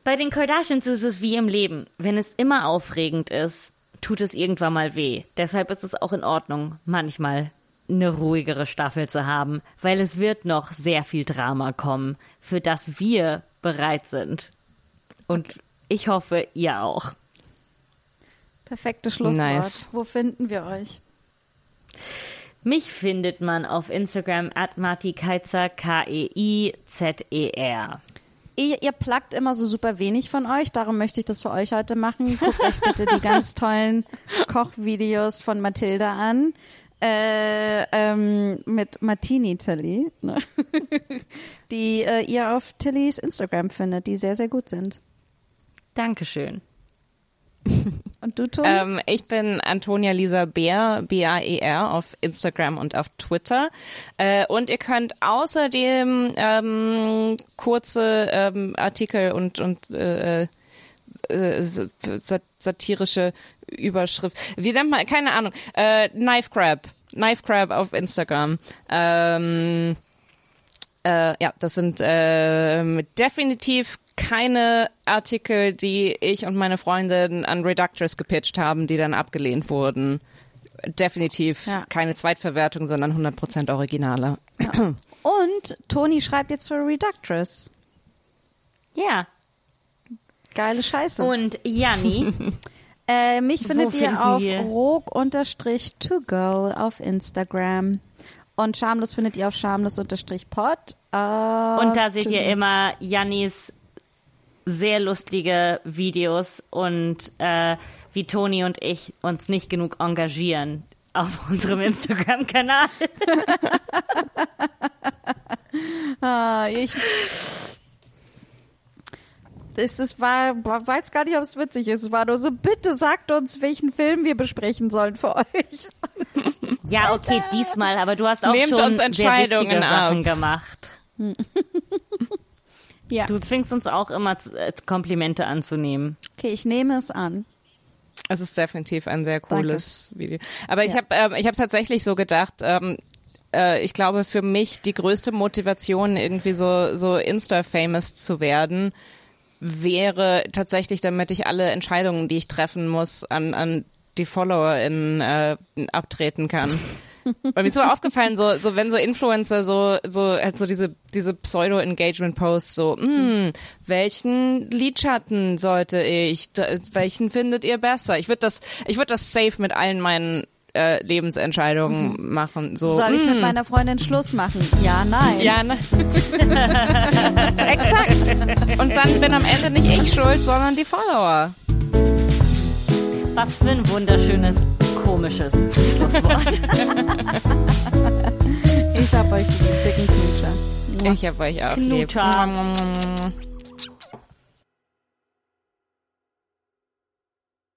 bei den Kardashians ist es wie im Leben. Wenn es immer aufregend ist, tut es irgendwann mal weh. Deshalb ist es auch in Ordnung, manchmal eine ruhigere Staffel zu haben, weil es wird noch sehr viel Drama kommen, für das wir bereit sind. Und ich hoffe, ihr auch. Perfektes Schlusswort. Nice. Wo finden wir euch? Mich findet man auf Instagram at martikeizer, E K-E-I-Z-E-R. Ihr, ihr plagt immer so super wenig von euch, darum möchte ich das für euch heute machen. Guckt euch bitte die ganz tollen Kochvideos von Mathilda an. Äh, ähm, mit Martini Tilly, ne? die äh, ihr auf Tillys Instagram findet, die sehr, sehr gut sind. Dankeschön. Und du, Tom? Ähm, ich bin Antonia Lisa Bär, B-A-E-R, auf Instagram und auf Twitter. Äh, und ihr könnt außerdem ähm, kurze ähm, Artikel und, und äh, äh, sa- satirische Überschrift. Wie nennt man? Keine Ahnung. Äh, Knife Crab. Knife Crab auf Instagram. Ähm, äh, ja, das sind äh, definitiv keine Artikel, die ich und meine Freundin an Reductors gepitcht haben, die dann abgelehnt wurden. Definitiv Ja. keine Zweitverwertung, sondern 100% Originale. Und Toni schreibt jetzt für Reductress. Ja. Geile Scheiße. Und Janni, Äh, mich findet ihr auf rog-to-go auf Instagram. Und schamlos findet ihr auf schamlos-pod. Äh, und da seht ihr immer Jannis sehr lustige Videos und äh, wie Toni und ich uns nicht genug engagieren auf unserem Instagram-Kanal. Ah, ich. Es, es war, weiß gar nicht, ob es witzig ist. Es war nur so, bitte sagt uns, welchen Film wir besprechen sollen für euch. Ja, okay, diesmal, aber du hast auch Nehmt schon uns sehr Entscheidungen witzige Sachen gemacht. Ja. Du zwingst uns auch immer äh, Komplimente anzunehmen. Okay, ich nehme es an. Es ist definitiv ein sehr cooles Video. Aber ich habe ähm, ich hab tatsächlich so gedacht, ähm, äh, ich glaube für mich die größte Motivation irgendwie so so Insta-famous zu werden, wäre tatsächlich, damit ich alle Entscheidungen, die ich treffen muss, an, an die FollowerInnen äh, abtreten kann. Weil mir ist so aufgefallen, so, so wenn so Influencer so, so, halt so diese, diese Pseudo-Engagement-Posts so, hm, welchen Lidschatten sollte ich, welchen findet ihr besser? Ich würde das, ich würde das safe mit allen meinen äh, Lebensentscheidungen machen. So, Soll ich mit hm, meiner Freundin Schluss machen? Ja, nein. ja, ne? Exakt. Und dann bin am Ende nicht ich schuld, sondern die Follower. Was für ein wunderschönes, komisches Schlusswort. Ich hab euch lieb, dicken Knutscher. Ich hab euch auch lieb. Knutscher. Mua.